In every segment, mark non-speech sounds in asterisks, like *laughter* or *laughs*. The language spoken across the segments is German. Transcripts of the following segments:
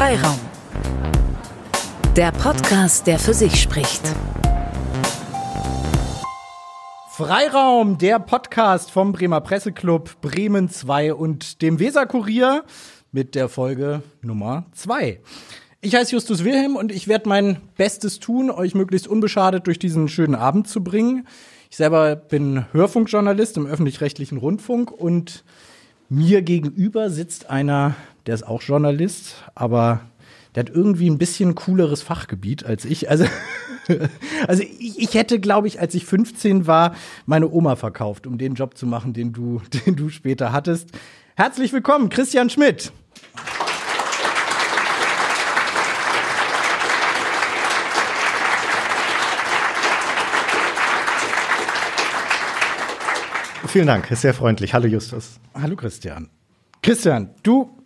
Freiraum. Der Podcast, der für sich spricht. Freiraum, der Podcast vom Bremer Presseclub Bremen 2 und dem Weserkurier mit der Folge Nummer 2. Ich heiße Justus Wilhelm und ich werde mein Bestes tun, euch möglichst unbeschadet durch diesen schönen Abend zu bringen. Ich selber bin Hörfunkjournalist im öffentlich-rechtlichen Rundfunk und mir gegenüber sitzt einer, der ist auch Journalist, aber der hat irgendwie ein bisschen cooleres Fachgebiet als ich. Also, *laughs* also ich, ich hätte, glaube ich, als ich 15 war, meine Oma verkauft, um den Job zu machen, den du, *laughs* den du später hattest. Herzlich willkommen, Christian Schmidt. Vielen Dank, ist sehr freundlich. Hallo Justus. Hallo Christian. Christian, du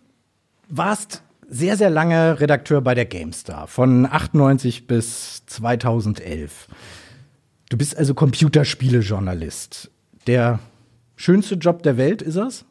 warst sehr, sehr lange Redakteur bei der GameStar, von 98 bis 2011. Du bist also Computerspielejournalist. Der schönste Job der Welt ist es?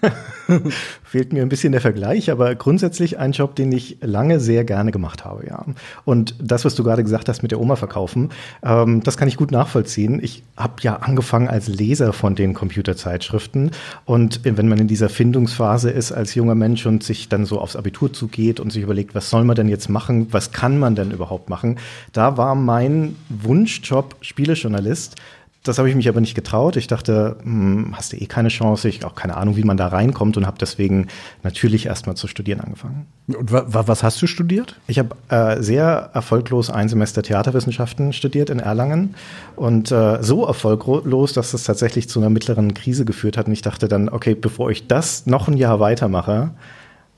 *laughs* Fehlt mir ein bisschen der Vergleich, aber grundsätzlich ein Job, den ich lange sehr gerne gemacht habe, ja. Und das, was du gerade gesagt hast mit der Oma verkaufen, ähm, das kann ich gut nachvollziehen. Ich habe ja angefangen als Leser von den Computerzeitschriften und wenn man in dieser Findungsphase ist als junger Mensch und sich dann so aufs Abitur zugeht und sich überlegt, was soll man denn jetzt machen, was kann man denn überhaupt machen, da war mein Wunschjob Spielejournalist das habe ich mich aber nicht getraut. Ich dachte, hm, hast du eh keine Chance. Ich habe auch keine Ahnung, wie man da reinkommt und habe deswegen natürlich erstmal zu studieren angefangen. Und was hast du studiert? Ich habe äh, sehr erfolglos ein Semester Theaterwissenschaften studiert in Erlangen und äh, so erfolglos, dass es tatsächlich zu einer mittleren Krise geführt hat. Und ich dachte dann, okay, bevor ich das noch ein Jahr weitermache,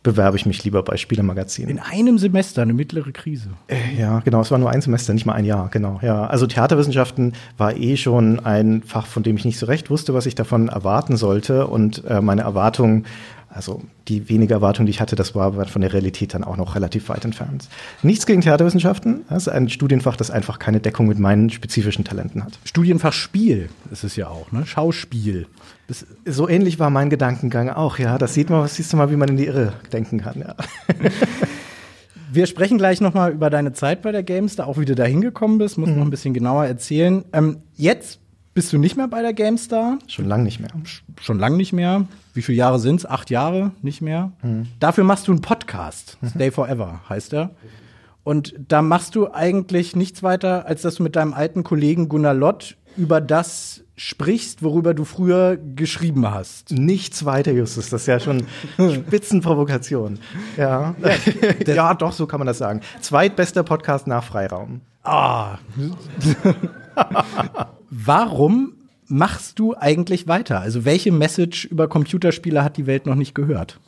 bewerbe ich mich lieber bei Spielemagazinen. In einem Semester eine mittlere Krise. Äh, ja, genau. Es war nur ein Semester, nicht mal ein Jahr. Genau. Ja, also Theaterwissenschaften war eh schon ein Fach, von dem ich nicht so recht wusste, was ich davon erwarten sollte. Und äh, meine Erwartungen also die wenige Erwartung, die ich hatte, das war von der Realität dann auch noch relativ weit entfernt. Nichts gegen Theaterwissenschaften. Das ist ein Studienfach, das einfach keine Deckung mit meinen spezifischen Talenten hat. Studienfach Spiel ist es ja auch, ne? Schauspiel. Das, so ähnlich war mein Gedankengang auch, ja. Das sieht man, siehst du mal, wie man in die Irre denken kann, ja. *laughs* Wir sprechen gleich noch mal über deine Zeit bei der Games, da auch wie du da hingekommen bist, muss mhm. noch ein bisschen genauer erzählen. Ähm, jetzt bist du nicht mehr bei der GameStar? Schon lang nicht mehr. Schon lang nicht mehr. Wie viele Jahre sind es? Acht Jahre nicht mehr. Mhm. Dafür machst du einen Podcast. Mhm. Stay Forever heißt er. Und da machst du eigentlich nichts weiter, als dass du mit deinem alten Kollegen Gunnar Lott über das sprichst, worüber du früher geschrieben hast. Nichts weiter, Justus. Das ist ja schon *laughs* Spitzenprovokation. Ja. Ja, ja, doch, so kann man das sagen. Zweitbester Podcast nach Freiraum. Ah. *laughs* Warum machst du eigentlich weiter? Also welche Message über Computerspiele hat die Welt noch nicht gehört?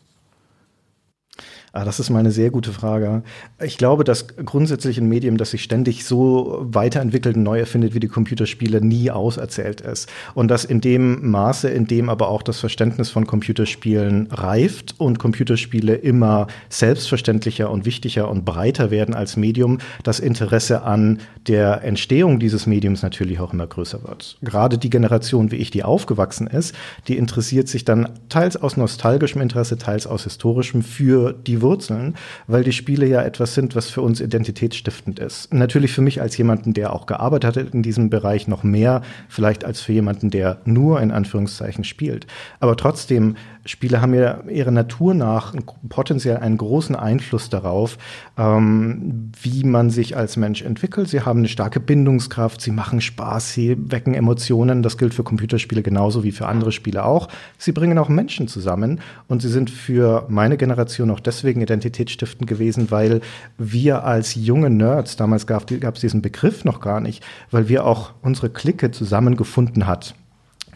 Ah, das ist mal eine sehr gute Frage. Ich glaube, dass grundsätzlich ein Medium, das sich ständig so weiterentwickelt und neu erfindet wie die Computerspiele, nie auserzählt ist. Und dass in dem Maße, in dem aber auch das Verständnis von Computerspielen reift und Computerspiele immer selbstverständlicher und wichtiger und breiter werden als Medium, das Interesse an der Entstehung dieses Mediums natürlich auch immer größer wird. Gerade die Generation, wie ich, die aufgewachsen ist, die interessiert sich dann teils aus nostalgischem Interesse, teils aus historischem für die Wurzeln, weil die Spiele ja etwas sind, was für uns identitätsstiftend ist. Natürlich für mich als jemanden, der auch gearbeitet hat in diesem Bereich, noch mehr vielleicht als für jemanden, der nur in Anführungszeichen spielt. Aber trotzdem Spiele haben ja ihrer Natur nach potenziell einen großen Einfluss darauf, ähm, wie man sich als Mensch entwickelt. Sie haben eine starke Bindungskraft, sie machen Spaß, sie wecken Emotionen. Das gilt für Computerspiele genauso wie für andere Spiele auch. Sie bringen auch Menschen zusammen und sie sind für meine Generation auch deswegen identitätsstiftend gewesen, weil wir als junge Nerds, damals gab es diesen Begriff noch gar nicht, weil wir auch unsere Clique zusammengefunden hat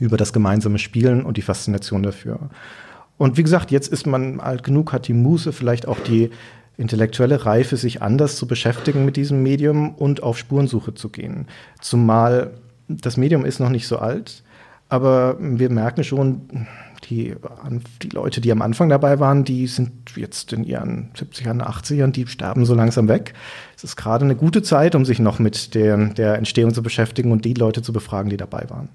über das gemeinsame Spielen und die Faszination dafür. Und wie gesagt, jetzt ist man alt genug, hat die Muße, vielleicht auch die intellektuelle Reife, sich anders zu beschäftigen mit diesem Medium und auf Spurensuche zu gehen. Zumal das Medium ist noch nicht so alt, aber wir merken schon, die, die Leute, die am Anfang dabei waren, die sind jetzt in ihren 70ern, 80ern, die sterben so langsam weg. Es ist gerade eine gute Zeit, um sich noch mit der, der Entstehung zu beschäftigen und die Leute zu befragen, die dabei waren.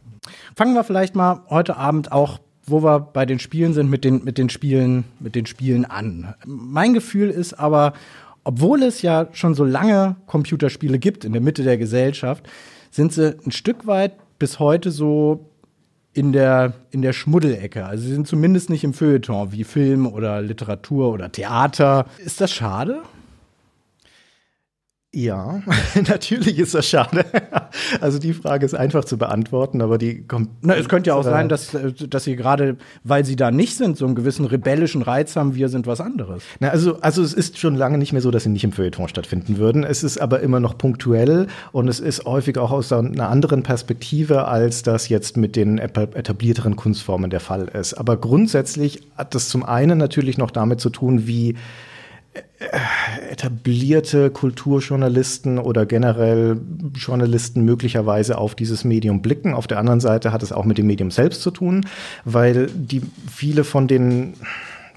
Fangen wir vielleicht mal heute Abend auch wo wir bei den Spielen sind, mit den, mit den Spielen, mit den Spielen an. Mein Gefühl ist aber, obwohl es ja schon so lange Computerspiele gibt in der Mitte der Gesellschaft, sind sie ein Stück weit bis heute so in der, in der Schmuddelecke. Also sie sind zumindest nicht im Feuilleton wie Film oder Literatur oder Theater. Ist das schade? Ja, *laughs* natürlich ist das schade. Also die Frage ist einfach zu beantworten, aber die kommt. Na, es könnte ja auch sein, dass, dass sie gerade, weil sie da nicht sind, so einen gewissen rebellischen Reiz haben, wir sind was anderes. Na, also, also es ist schon lange nicht mehr so, dass sie nicht im Feuilleton stattfinden würden. Es ist aber immer noch punktuell und es ist häufig auch aus einer anderen Perspektive, als das jetzt mit den etablierteren Kunstformen der Fall ist. Aber grundsätzlich hat das zum einen natürlich noch damit zu tun, wie etablierte Kulturjournalisten oder generell Journalisten möglicherweise auf dieses Medium blicken. Auf der anderen Seite hat es auch mit dem Medium selbst zu tun, weil die viele von den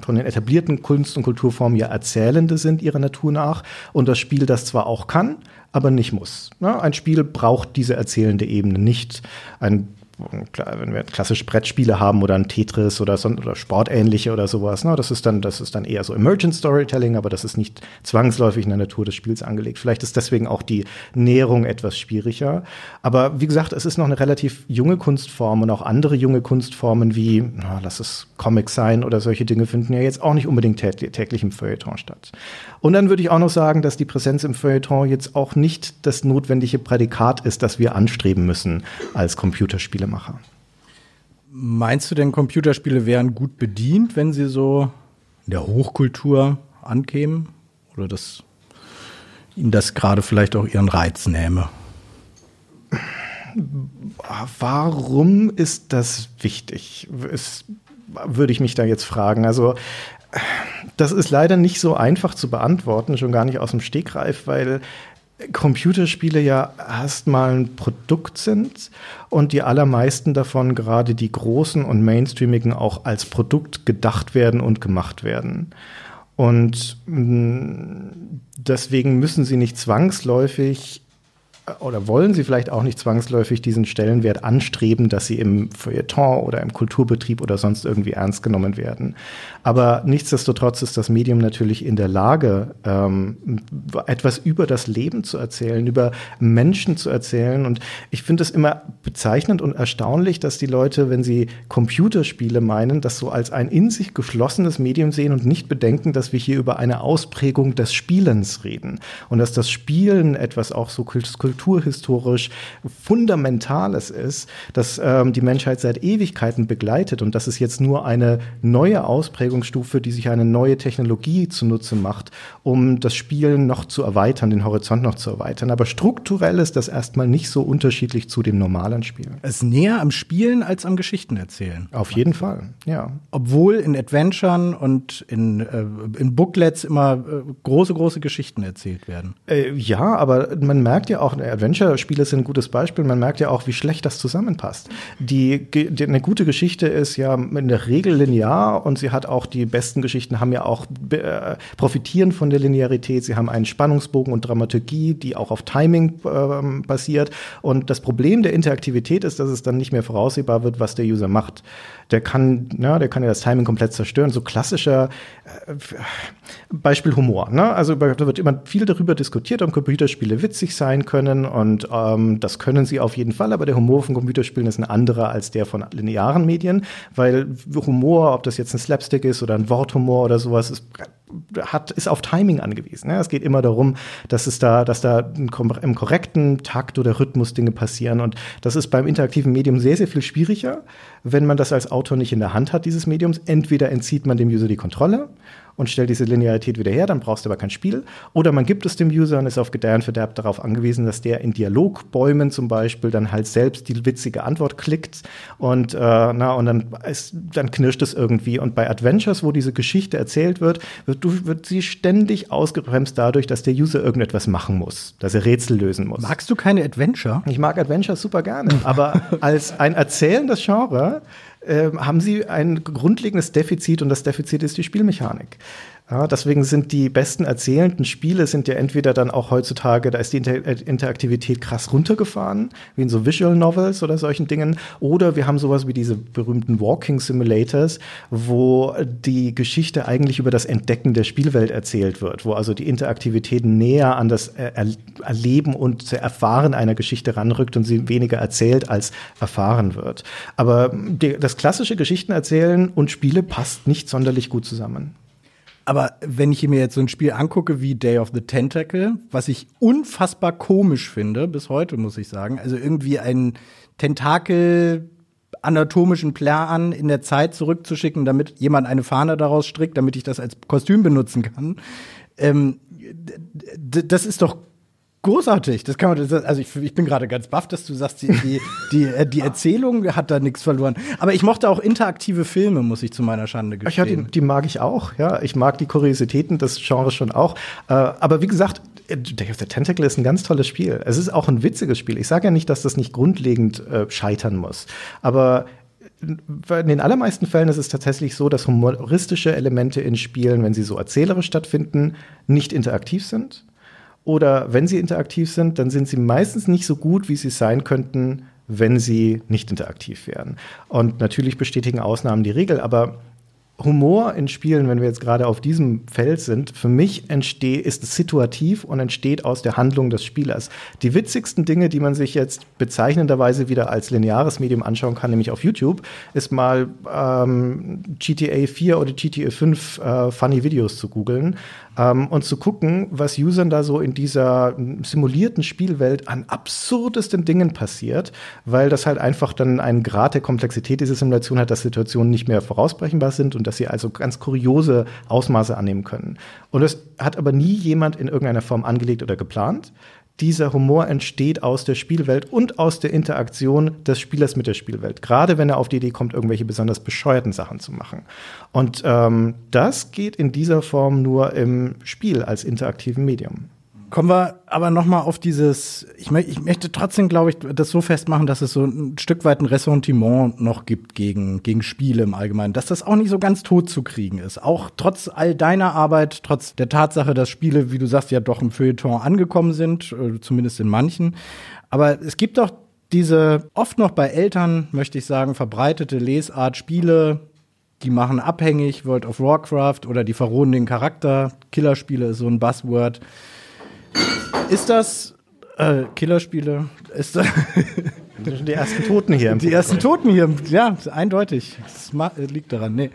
von den etablierten Kunst- und Kulturformen ja Erzählende sind ihrer Natur nach und das Spiel das zwar auch kann, aber nicht muss. Ein Spiel braucht diese erzählende Ebene nicht. Ein wenn wir klassische Brettspiele haben oder ein Tetris oder, so, oder sportähnliche oder sowas, ne, das ist dann, das ist dann eher so Emergent Storytelling, aber das ist nicht zwangsläufig in der Natur des Spiels angelegt. Vielleicht ist deswegen auch die Näherung etwas schwieriger. Aber wie gesagt, es ist noch eine relativ junge Kunstform und auch andere junge Kunstformen wie, na, lass es Comics sein oder solche Dinge finden ja jetzt auch nicht unbedingt täglich im Feuilleton statt. Und dann würde ich auch noch sagen, dass die Präsenz im Feuilleton jetzt auch nicht das notwendige Prädikat ist, das wir anstreben müssen als Computerspiele. Spielemacher. Meinst du denn, Computerspiele wären gut bedient, wenn sie so in der Hochkultur ankämen? Oder dass ihnen das gerade vielleicht auch ihren Reiz nähme? Warum ist das wichtig? Es, würde ich mich da jetzt fragen. Also, das ist leider nicht so einfach zu beantworten, schon gar nicht aus dem Stegreif, weil Computerspiele ja erstmal ein Produkt sind und die allermeisten davon, gerade die großen und mainstreamigen, auch als Produkt gedacht werden und gemacht werden. Und mm, deswegen müssen sie nicht zwangsläufig oder wollen Sie vielleicht auch nicht zwangsläufig diesen Stellenwert anstreben, dass sie im Feuilleton oder im Kulturbetrieb oder sonst irgendwie ernst genommen werden. Aber nichtsdestotrotz ist das Medium natürlich in der Lage, ähm, etwas über das Leben zu erzählen, über Menschen zu erzählen. Und ich finde es immer bezeichnend und erstaunlich, dass die Leute, wenn sie Computerspiele meinen, das so als ein in sich geschlossenes Medium sehen und nicht bedenken, dass wir hier über eine Ausprägung des Spielens reden und dass das Spielen etwas auch so kulturell kulturhistorisch Fundamentales ist, das ähm, die Menschheit seit Ewigkeiten begleitet und das ist jetzt nur eine neue Ausprägungsstufe, die sich eine neue Technologie zunutze macht, um das Spielen noch zu erweitern, den Horizont noch zu erweitern. Aber strukturell ist das erstmal nicht so unterschiedlich zu dem normalen Spielen. Es ist näher am Spielen als am Geschichten erzählen. Auf jeden Fall, ja. Obwohl in Adventuren und in, äh, in Booklets immer äh, große, große Geschichten erzählt werden. Äh, ja, aber man merkt ja auch, Adventure-Spiele sind ein gutes Beispiel. Man merkt ja auch, wie schlecht das zusammenpasst. Die, die, eine gute Geschichte ist ja in der Regel linear und sie hat auch die besten Geschichten haben ja auch äh, profitieren von der Linearität. Sie haben einen Spannungsbogen und Dramaturgie, die auch auf Timing äh, basiert. Und das Problem der Interaktivität ist, dass es dann nicht mehr voraussehbar wird, was der User macht der kann, ja, der kann ja das Timing komplett zerstören. So klassischer äh, Beispiel Humor. Ne? Also da wird immer viel darüber diskutiert, ob Computerspiele witzig sein können und ähm, das können sie auf jeden Fall, aber der Humor von Computerspielen ist ein anderer als der von linearen Medien, weil Humor, ob das jetzt ein Slapstick ist oder ein Worthumor oder sowas, ist hat, ist auf Timing angewiesen. Es geht immer darum, dass es da, dass da im korrekten Takt oder Rhythmus Dinge passieren. Und das ist beim interaktiven Medium sehr, sehr viel schwieriger, wenn man das als Autor nicht in der Hand hat, dieses Mediums. Entweder entzieht man dem User die Kontrolle und stellt diese Linearität wieder her, dann brauchst du aber kein Spiel. Oder man gibt es dem User und ist auf Gedeih und Verderb darauf angewiesen, dass der in Dialogbäumen zum Beispiel dann halt selbst die witzige Antwort klickt und, äh, na, und dann, ist, dann knirscht es irgendwie. Und bei Adventures, wo diese Geschichte erzählt wird, wird, wird sie ständig ausgebremst dadurch, dass der User irgendetwas machen muss, dass er Rätsel lösen muss. Magst du keine Adventure? Ich mag Adventures super gerne, aber *laughs* als ein erzählendes Genre haben sie ein grundlegendes Defizit und das Defizit ist die Spielmechanik. Ja, deswegen sind die besten erzählenden Spiele sind ja entweder dann auch heutzutage, da ist die Inter äh, Interaktivität krass runtergefahren, wie in so Visual Novels oder solchen Dingen, oder wir haben sowas wie diese berühmten Walking Simulators, wo die Geschichte eigentlich über das Entdecken der Spielwelt erzählt wird, wo also die Interaktivität näher an das er Erleben und Erfahren einer Geschichte ranrückt und sie weniger erzählt als erfahren wird. Aber die, das klassische Geschichtenerzählen und Spiele passt nicht sonderlich gut zusammen. Aber wenn ich mir jetzt so ein Spiel angucke wie Day of the Tentacle, was ich unfassbar komisch finde, bis heute muss ich sagen, also irgendwie einen Tentakel anatomischen Plan in der Zeit zurückzuschicken, damit jemand eine Fahne daraus strickt, damit ich das als Kostüm benutzen kann. Ähm, das ist doch großartig. Das kann man, also ich, ich bin gerade ganz baff, dass du sagst, die, die, die, äh, die Erzählung hat da nichts verloren. Aber ich mochte auch interaktive Filme, muss ich zu meiner Schande gestehen. Ja, die, die mag ich auch. Ja, ich mag die Kuriositäten des Genres schon auch. Äh, aber wie gesagt, Day of the Tentacle ist ein ganz tolles Spiel. Es ist auch ein witziges Spiel. Ich sage ja nicht, dass das nicht grundlegend äh, scheitern muss. Aber in den allermeisten Fällen ist es tatsächlich so, dass humoristische Elemente in Spielen, wenn sie so erzählerisch stattfinden, nicht interaktiv sind oder wenn sie interaktiv sind, dann sind sie meistens nicht so gut, wie sie sein könnten, wenn sie nicht interaktiv wären. Und natürlich bestätigen Ausnahmen die Regel, aber Humor in Spielen, wenn wir jetzt gerade auf diesem Feld sind, für mich entsteht, ist es situativ und entsteht aus der Handlung des Spielers. Die witzigsten Dinge, die man sich jetzt bezeichnenderweise wieder als lineares Medium anschauen kann, nämlich auf YouTube, ist mal ähm, GTA 4 oder GTA 5 äh, Funny Videos zu googeln ähm, und zu gucken, was Usern da so in dieser simulierten Spielwelt an absurdesten Dingen passiert, weil das halt einfach dann einen Grad der Komplexität dieser Simulation hat, dass Situationen nicht mehr vorausbrechenbar sind und dass sie also ganz kuriose Ausmaße annehmen können. Und es hat aber nie jemand in irgendeiner Form angelegt oder geplant. Dieser Humor entsteht aus der Spielwelt und aus der Interaktion des Spielers mit der Spielwelt. Gerade wenn er auf die Idee kommt, irgendwelche besonders bescheuerten Sachen zu machen. Und ähm, das geht in dieser Form nur im Spiel als interaktiven Medium. Kommen wir aber noch mal auf dieses, ich, mö ich möchte trotzdem, glaube ich, das so festmachen, dass es so ein Stück weit ein Ressentiment noch gibt gegen, gegen Spiele im Allgemeinen, dass das auch nicht so ganz tot zu kriegen ist. Auch trotz all deiner Arbeit, trotz der Tatsache, dass Spiele, wie du sagst, ja doch im Feuilleton angekommen sind, äh, zumindest in manchen. Aber es gibt doch diese oft noch bei Eltern, möchte ich sagen, verbreitete Lesart Spiele, die machen abhängig, World of Warcraft oder die verrohen den Charakter. Killerspiele ist so ein Buzzword ist das äh, Killerspiele? Ist das *laughs* die ersten Toten hier. die ersten Toten hier, ja, eindeutig. Das liegt daran. Nee.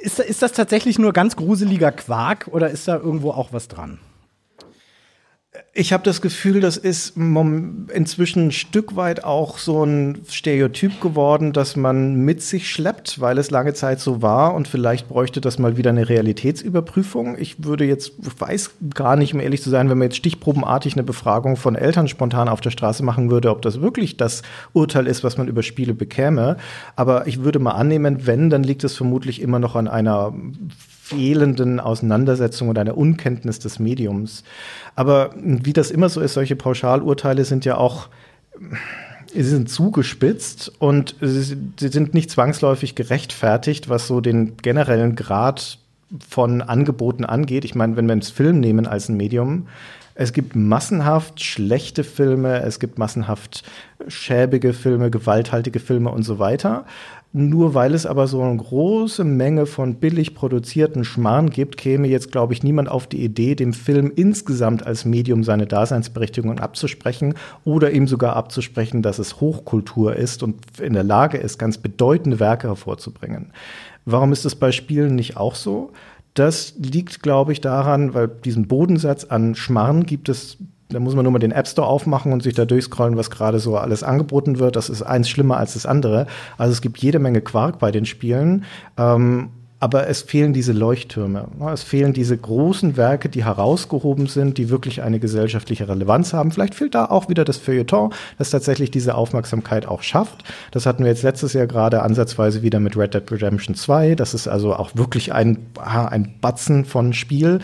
Ist, ist das tatsächlich nur ganz gruseliger Quark oder ist da irgendwo auch was dran? Ich habe das Gefühl, das ist inzwischen ein Stück weit auch so ein Stereotyp geworden, dass man mit sich schleppt, weil es lange Zeit so war und vielleicht bräuchte das mal wieder eine Realitätsüberprüfung. Ich würde jetzt, weiß gar nicht, um ehrlich zu sein, wenn man jetzt stichprobenartig eine Befragung von Eltern spontan auf der Straße machen würde, ob das wirklich das Urteil ist, was man über Spiele bekäme. Aber ich würde mal annehmen, wenn, dann liegt es vermutlich immer noch an einer fehlenden Auseinandersetzung oder einer Unkenntnis des Mediums. Aber wie das immer so ist, solche Pauschalurteile sind ja auch sie sind zugespitzt und sie sind nicht zwangsläufig gerechtfertigt, was so den generellen Grad von Angeboten angeht. Ich meine, wenn wir ins Film nehmen als ein Medium, es gibt massenhaft schlechte Filme, es gibt massenhaft schäbige Filme, gewalthaltige Filme und so weiter. Nur weil es aber so eine große Menge von billig produzierten Schmarrn gibt, käme jetzt, glaube ich, niemand auf die Idee, dem Film insgesamt als Medium seine Daseinsberechtigung abzusprechen oder ihm sogar abzusprechen, dass es Hochkultur ist und in der Lage ist, ganz bedeutende Werke hervorzubringen. Warum ist es bei Spielen nicht auch so? Das liegt, glaube ich, daran, weil diesen Bodensatz an Schmarrn gibt es da muss man nur mal den App Store aufmachen und sich da durchscrollen, was gerade so alles angeboten wird. Das ist eins schlimmer als das andere. Also es gibt jede Menge Quark bei den Spielen. Ähm, aber es fehlen diese Leuchttürme. Es fehlen diese großen Werke, die herausgehoben sind, die wirklich eine gesellschaftliche Relevanz haben. Vielleicht fehlt da auch wieder das Feuilleton, das tatsächlich diese Aufmerksamkeit auch schafft. Das hatten wir jetzt letztes Jahr gerade ansatzweise wieder mit Red Dead Redemption 2. Das ist also auch wirklich ein, ein Batzen von Spiel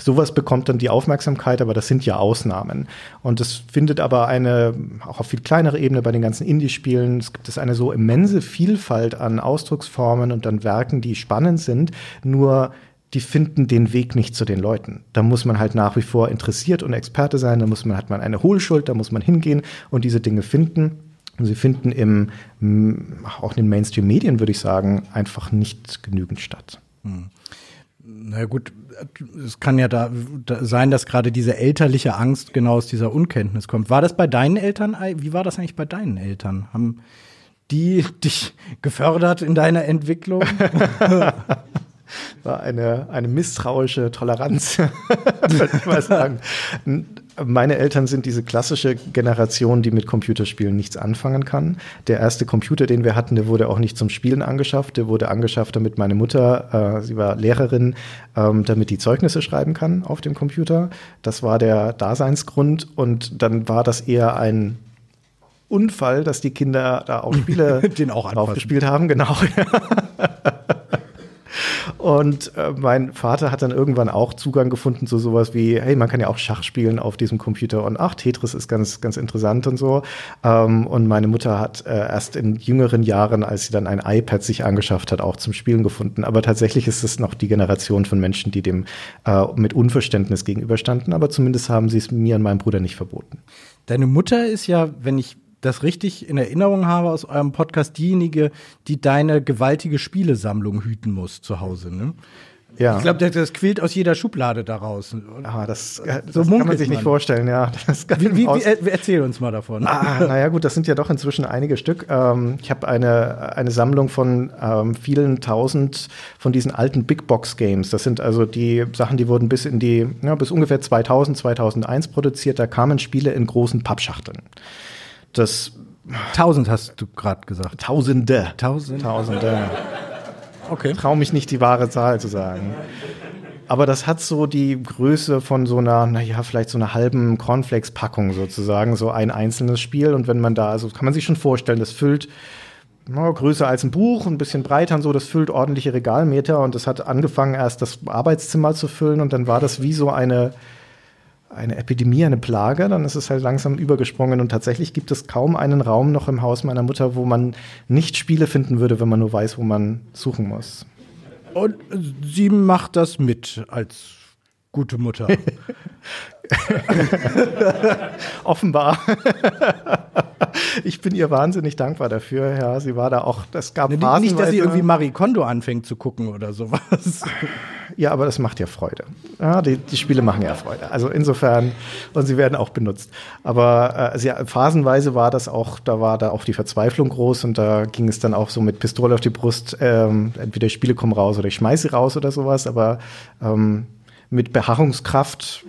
Sowas bekommt dann die Aufmerksamkeit, aber das sind ja Ausnahmen. Und es findet aber eine, auch auf viel kleinere Ebene bei den ganzen Indie-Spielen, es gibt eine so immense Vielfalt an Ausdrucksformen und an Werken, die spannend sind. Nur die finden den Weg nicht zu den Leuten. Da muss man halt nach wie vor interessiert und Experte sein, da muss man, hat man eine Hohlschuld, da muss man hingehen und diese Dinge finden. Und sie finden im, auch in den Mainstream-Medien, würde ich sagen, einfach nicht genügend statt. Hm. Na gut, es kann ja da, da sein, dass gerade diese elterliche Angst genau aus dieser Unkenntnis kommt. War das bei deinen Eltern? Wie war das eigentlich bei deinen Eltern? Haben die *laughs* dich gefördert in deiner Entwicklung? *laughs* war eine, eine misstrauische Toleranz, *laughs* würde ich mal sagen. Meine Eltern sind diese klassische Generation, die mit Computerspielen nichts anfangen kann. Der erste Computer, den wir hatten, der wurde auch nicht zum Spielen angeschafft. Der wurde angeschafft, damit meine Mutter, äh, sie war Lehrerin, ähm, damit die Zeugnisse schreiben kann auf dem Computer. Das war der Daseinsgrund. Und dann war das eher ein Unfall, dass die Kinder da auch Spiele *laughs* Den auch gespielt haben. Genau. *laughs* Und äh, mein Vater hat dann irgendwann auch Zugang gefunden zu sowas wie, hey, man kann ja auch Schach spielen auf diesem Computer und ach, Tetris ist ganz, ganz interessant und so. Ähm, und meine Mutter hat äh, erst in jüngeren Jahren, als sie dann ein iPad sich angeschafft hat, auch zum Spielen gefunden. Aber tatsächlich ist es noch die Generation von Menschen, die dem äh, mit Unverständnis gegenüberstanden. Aber zumindest haben sie es mir und meinem Bruder nicht verboten. Deine Mutter ist ja, wenn ich das richtig in Erinnerung habe aus eurem Podcast, diejenige, die deine gewaltige Spielesammlung hüten muss zu Hause. Ne? Ja. Ich glaube, das, das, quillt aus jeder Schublade daraus. Ah, das, äh, das so kann man sich man. nicht vorstellen, ja. *laughs* Wie, wie, wie, erzähl uns mal davon. Ah, naja, gut, das sind ja doch inzwischen einige Stück. Ähm, ich habe eine, eine Sammlung von ähm, vielen tausend von diesen alten Big Box Games. Das sind also die Sachen, die wurden bis in die, ja, bis ungefähr 2000, 2001 produziert. Da kamen Spiele in großen Pappschachteln. Das Tausend hast du gerade gesagt. Tausende. Tausend. Tausende. Okay. Trau mich nicht, die wahre Zahl zu sagen. Aber das hat so die Größe von so einer, naja, vielleicht so einer halben Cornflakes-Packung sozusagen, so ein einzelnes Spiel. Und wenn man da, also kann man sich schon vorstellen, das füllt na, größer als ein Buch, ein bisschen breiter und so, das füllt ordentliche Regalmeter. Und das hat angefangen, erst das Arbeitszimmer zu füllen. Und dann war das wie so eine, eine Epidemie, eine Plage, dann ist es halt langsam übergesprungen und tatsächlich gibt es kaum einen Raum noch im Haus meiner Mutter, wo man nicht Spiele finden würde, wenn man nur weiß, wo man suchen muss. Und sie macht das mit als gute Mutter. *laughs* Offenbar. ich bin ihr wahnsinnig dankbar dafür. Ja, sie war da auch, das gab nee, Nicht, dass sie irgendwie Marie Kondo anfängt zu gucken oder sowas. Ja, aber das macht ja Freude. Ja, die, die Spiele machen ja Freude. Also insofern, und sie werden auch benutzt. Aber äh, sie, phasenweise war das auch, da war da auch die Verzweiflung groß und da ging es dann auch so mit Pistole auf die Brust, ähm, entweder Spiele kommen raus oder ich schmeiße raus oder sowas, aber ähm, mit Beharrungskraft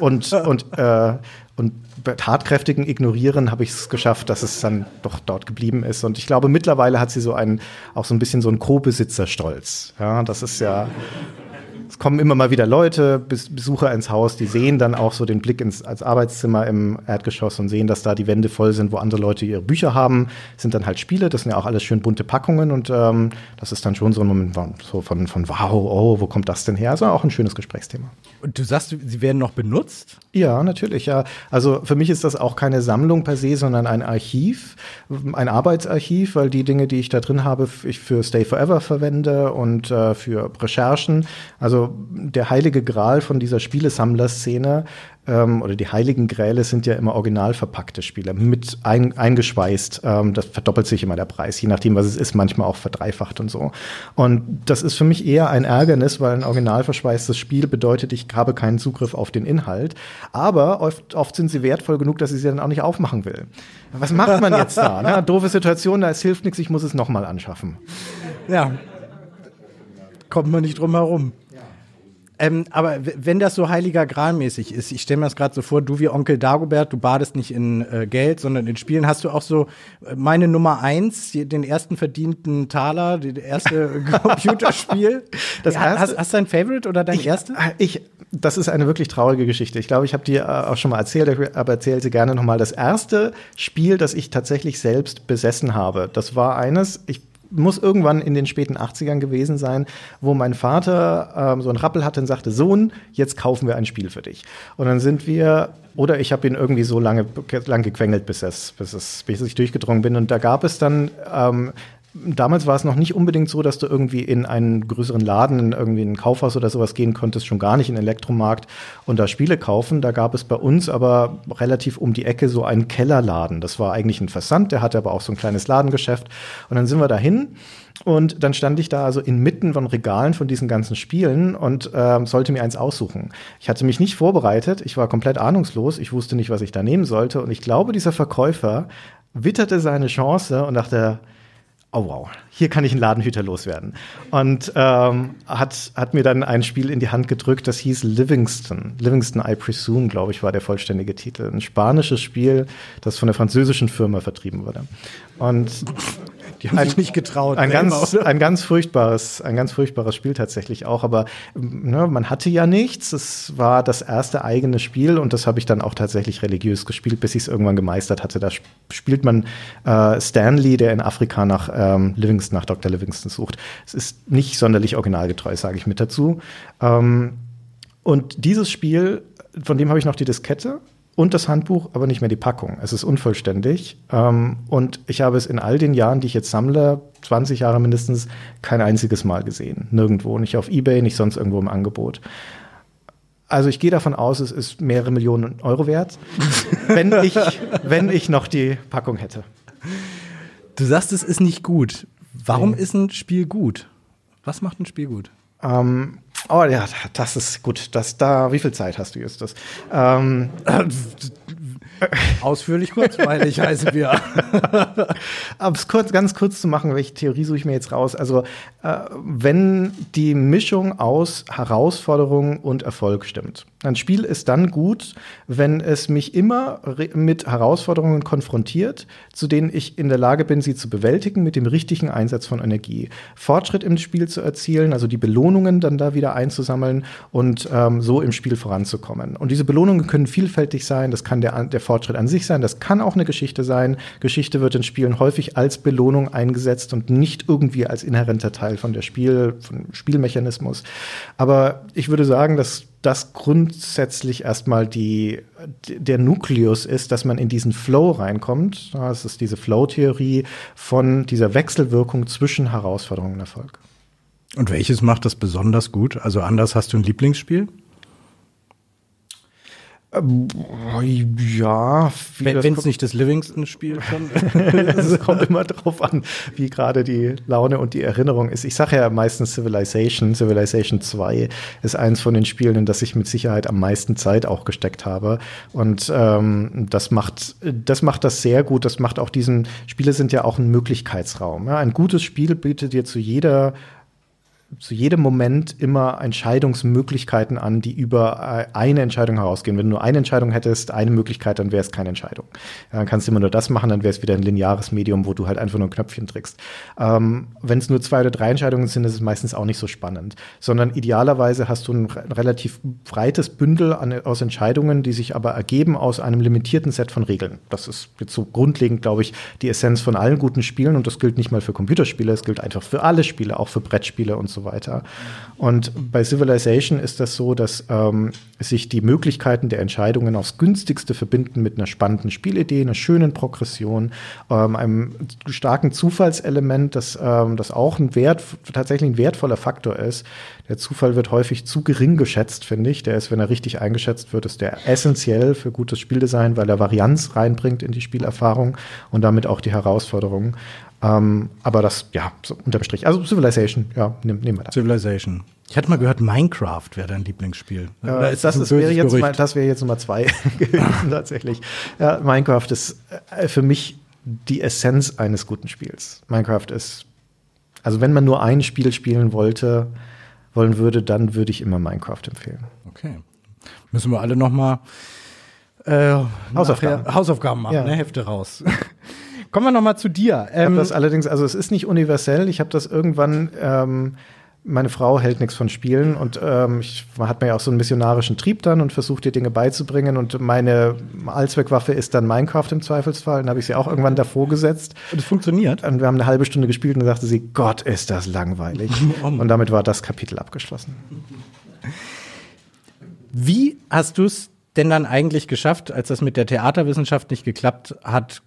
und, und, äh, und tatkräftigen Ignorieren habe ich es geschafft, dass es dann doch dort geblieben ist. Und ich glaube, mittlerweile hat sie so einen, auch so ein bisschen so einen Co-Besitzerstolz. Ja, das ist ja, es kommen immer mal wieder Leute, Besucher ins Haus, die sehen dann auch so den Blick ins als Arbeitszimmer im Erdgeschoss und sehen, dass da die Wände voll sind, wo andere Leute ihre Bücher haben. Das sind dann halt Spiele, das sind ja auch alles schön bunte Packungen und ähm, das ist dann schon so ein Moment so von, von wow, oh, wo kommt das denn her? Also auch ein schönes Gesprächsthema. Und du sagst, sie werden noch benutzt? Ja, natürlich, ja. Also für mich ist das auch keine Sammlung per se, sondern ein Archiv, ein Arbeitsarchiv, weil die Dinge, die ich da drin habe, ich für Stay Forever verwende und äh, für Recherchen. Also der heilige Gral von dieser Spielesammlerszene ähm, oder die heiligen Gräle sind ja immer original verpackte Spiele, mit ein, eingeschweißt. Ähm, das verdoppelt sich immer der Preis, je nachdem, was es ist, manchmal auch verdreifacht und so. Und das ist für mich eher ein Ärgernis, weil ein original verschweißtes Spiel bedeutet, ich habe keinen Zugriff auf den Inhalt. Aber oft, oft sind sie wertvoll genug, dass ich sie dann auch nicht aufmachen will. Was macht man jetzt da? Ne? *laughs* Doofe Situation, da es hilft nichts, ich muss es nochmal anschaffen. Ja, kommt man nicht drum herum. Ähm, aber wenn das so heiliger Gral-mäßig ist, ich stelle mir das gerade so vor, du wie Onkel Dagobert, du badest nicht in äh, Geld, sondern in Spielen, hast du auch so äh, meine Nummer eins, den ersten verdienten Taler, das erste *laughs* Computerspiel. Das ja, erste, hast, hast du ein Favorite oder dein ich, erste? Ich, das ist eine wirklich traurige Geschichte. Ich glaube, ich habe dir äh, auch schon mal erzählt, aber erzähle sie gerne nochmal. Das erste Spiel, das ich tatsächlich selbst besessen habe, das war eines, ich muss irgendwann in den späten 80ern gewesen sein, wo mein Vater ähm, so einen Rappel hatte und sagte, Sohn, jetzt kaufen wir ein Spiel für dich. Und dann sind wir, oder ich habe ihn irgendwie so lange lang gequengelt, bis, es, bis, es, bis ich durchgedrungen bin. Und da gab es dann ähm, damals war es noch nicht unbedingt so, dass du irgendwie in einen größeren Laden, in irgendwie ein Kaufhaus oder sowas gehen konntest, schon gar nicht in den Elektromarkt und da Spiele kaufen. Da gab es bei uns aber relativ um die Ecke so einen Kellerladen. Das war eigentlich ein Versand, der hatte aber auch so ein kleines Ladengeschäft. Und dann sind wir dahin und dann stand ich da also inmitten von Regalen von diesen ganzen Spielen und äh, sollte mir eins aussuchen. Ich hatte mich nicht vorbereitet, ich war komplett ahnungslos, ich wusste nicht, was ich da nehmen sollte. Und ich glaube, dieser Verkäufer witterte seine Chance und dachte, oh wow, hier kann ich einen Ladenhüter loswerden. Und ähm, hat, hat mir dann ein Spiel in die Hand gedrückt, das hieß Livingston. Livingston, I Presume, glaube ich, war der vollständige Titel. Ein spanisches Spiel, das von der französischen Firma vertrieben wurde. Und die haben ein, sich nicht getraut. Ein ganz, immer, ein ganz furchtbares, ein ganz furchtbares Spiel tatsächlich auch. Aber ne, man hatte ja nichts. Es war das erste eigene Spiel und das habe ich dann auch tatsächlich religiös gespielt, bis ich es irgendwann gemeistert hatte. Da spielt man äh, Stanley, der in Afrika nach ähm, Livingston, nach Dr. Livingston sucht. Es ist nicht sonderlich originalgetreu, sage ich mit dazu. Ähm, und dieses Spiel, von dem habe ich noch die Diskette und das Handbuch, aber nicht mehr die Packung. Es ist unvollständig. Ähm, und ich habe es in all den Jahren, die ich jetzt sammle, 20 Jahre mindestens, kein einziges Mal gesehen. Nirgendwo. Nicht auf Ebay, nicht sonst irgendwo im Angebot. Also ich gehe davon aus, es ist mehrere Millionen Euro wert, *laughs* wenn ich, wenn ich noch die Packung hätte. Du sagst, es ist nicht gut. Warum nee. ist ein Spiel gut? Was macht ein Spiel gut? Ähm, oh ja, das ist gut. Das da, wie viel Zeit hast du jetzt? Das? Ähm, *laughs* Ausführlich kurzweilig heißen wir. *laughs* Aber es kurz, ganz kurz zu machen, welche Theorie suche ich mir jetzt raus? Also, äh, wenn die Mischung aus Herausforderung und Erfolg stimmt. Ein Spiel ist dann gut, wenn es mich immer mit Herausforderungen konfrontiert, zu denen ich in der Lage bin, sie zu bewältigen mit dem richtigen Einsatz von Energie. Fortschritt im Spiel zu erzielen, also die Belohnungen dann da wieder einzusammeln und ähm, so im Spiel voranzukommen. Und diese Belohnungen können vielfältig sein. Das kann der, der Fortschritt an sich sein, das kann auch eine Geschichte sein. Geschichte wird in Spielen häufig als Belohnung eingesetzt und nicht irgendwie als inhärenter Teil von der Spiel, vom Spielmechanismus. Aber ich würde sagen, dass das grundsätzlich erstmal die, der Nukleus ist, dass man in diesen Flow reinkommt. Das ist diese Flow-Theorie von dieser Wechselwirkung zwischen Herausforderung und Erfolg. Und welches macht das besonders gut? Also anders hast du ein Lieblingsspiel? Ähm, ja, wenn es nicht das Livingston-Spiel schon. *laughs* Es kommt immer drauf an, wie gerade die Laune und die Erinnerung ist. Ich sage ja meistens Civilization. Civilization 2 ist eins von den Spielen, in das ich mit Sicherheit am meisten Zeit auch gesteckt habe. Und ähm, das macht das macht das sehr gut. Das macht auch diesen Spiele sind ja auch ein Möglichkeitsraum. Ja? Ein gutes Spiel bietet dir zu jeder zu jedem Moment immer Entscheidungsmöglichkeiten an, die über äh, eine Entscheidung herausgehen. Wenn du nur eine Entscheidung hättest, eine Möglichkeit, dann wäre es keine Entscheidung. Dann kannst du immer nur das machen, dann wäre es wieder ein lineares Medium, wo du halt einfach nur ein Knöpfchen drückst. Ähm, Wenn es nur zwei oder drei Entscheidungen sind, ist es meistens auch nicht so spannend, sondern idealerweise hast du ein relativ breites Bündel an, aus Entscheidungen, die sich aber ergeben aus einem limitierten Set von Regeln. Das ist jetzt so grundlegend, glaube ich, die Essenz von allen guten Spielen und das gilt nicht mal für Computerspiele, es gilt einfach für alle Spiele, auch für Brettspiele und so so weiter. Und bei Civilization ist das so, dass ähm, sich die Möglichkeiten der Entscheidungen aufs günstigste verbinden mit einer spannenden Spielidee, einer schönen Progression, ähm, einem starken Zufallselement, das, ähm, das auch ein Wert, tatsächlich ein wertvoller Faktor ist. Der Zufall wird häufig zu gering geschätzt, finde ich. Der ist, wenn er richtig eingeschätzt wird, ist der essentiell für gutes Spieldesign, weil er Varianz reinbringt in die Spielerfahrung und damit auch die Herausforderungen. Ähm, aber das, ja, so unterm Strich. Also Civilization, ja, nehmen, nehmen wir das. Civilization. Ich hatte mal gehört, Minecraft wäre dein Lieblingsspiel. Äh, ist das, das, wäre jetzt mal, das wäre jetzt Nummer zwei *laughs* gewesen, tatsächlich. Ja, Minecraft ist äh, für mich die Essenz eines guten Spiels. Minecraft ist, also wenn man nur ein Spiel spielen wollte, wollen würde, dann würde ich immer Minecraft empfehlen. Okay. Müssen wir alle noch mal äh, Hausaufgaben. Hausaufgaben machen, ja. ne? Hefte raus. *laughs* Kommen wir noch mal zu dir. Ähm, ich habe das allerdings, also es ist nicht universell. Ich habe das irgendwann. Ähm, meine Frau hält nichts von Spielen und ähm, ich, man hat mir ja auch so einen missionarischen Trieb dann und versucht dir Dinge beizubringen und meine Allzweckwaffe ist dann Minecraft im Zweifelsfall. Dann habe ich sie auch irgendwann davor gesetzt. Und es funktioniert? Und wir haben eine halbe Stunde gespielt und dann sagte sie, Gott, ist das langweilig. *laughs* und damit war das Kapitel abgeschlossen. Wie hast du es denn dann eigentlich geschafft, als das mit der Theaterwissenschaft nicht geklappt hat,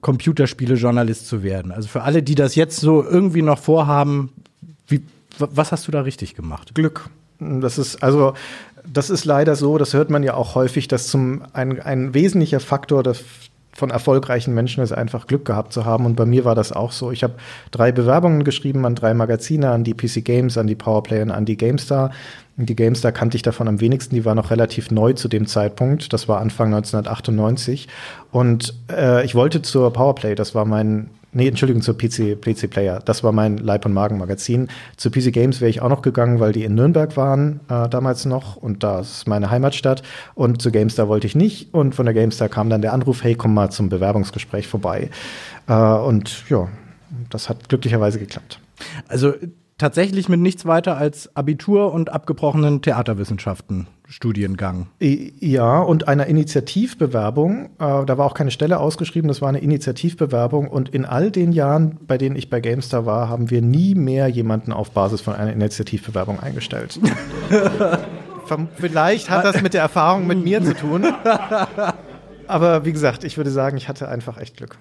Computerspiele-Journalist zu werden? Also für alle, die das jetzt so irgendwie noch vorhaben, wie, was hast du da richtig gemacht? Glück. Das ist also das ist leider so, das hört man ja auch häufig, dass zum ein, ein wesentlicher Faktor des, von erfolgreichen Menschen ist einfach Glück gehabt zu haben. Und bei mir war das auch so. Ich habe drei Bewerbungen geschrieben an drei Magazine, an die PC Games, an die Powerplay und an die GameStar. Die GameStar kannte ich davon am wenigsten, die war noch relativ neu zu dem Zeitpunkt. Das war Anfang 1998. Und äh, ich wollte zur Powerplay, das war mein Nee, Entschuldigung, zur PC, PC Player. Das war mein Leib- und Magen-Magazin. Zu PC Games wäre ich auch noch gegangen, weil die in Nürnberg waren äh, damals noch und das ist meine Heimatstadt. Und zu GameStar wollte ich nicht. Und von der GameStar kam dann der Anruf, hey, komm mal zum Bewerbungsgespräch vorbei. Äh, und ja, das hat glücklicherweise geklappt. Also tatsächlich mit nichts weiter als Abitur und abgebrochenen Theaterwissenschaften. Studiengang. Ja, und einer Initiativbewerbung. Äh, da war auch keine Stelle ausgeschrieben, das war eine Initiativbewerbung. Und in all den Jahren, bei denen ich bei GameStar war, haben wir nie mehr jemanden auf Basis von einer Initiativbewerbung eingestellt. *laughs* Vielleicht hat das mit der Erfahrung mit mir zu tun. Aber wie gesagt, ich würde sagen, ich hatte einfach echt Glück.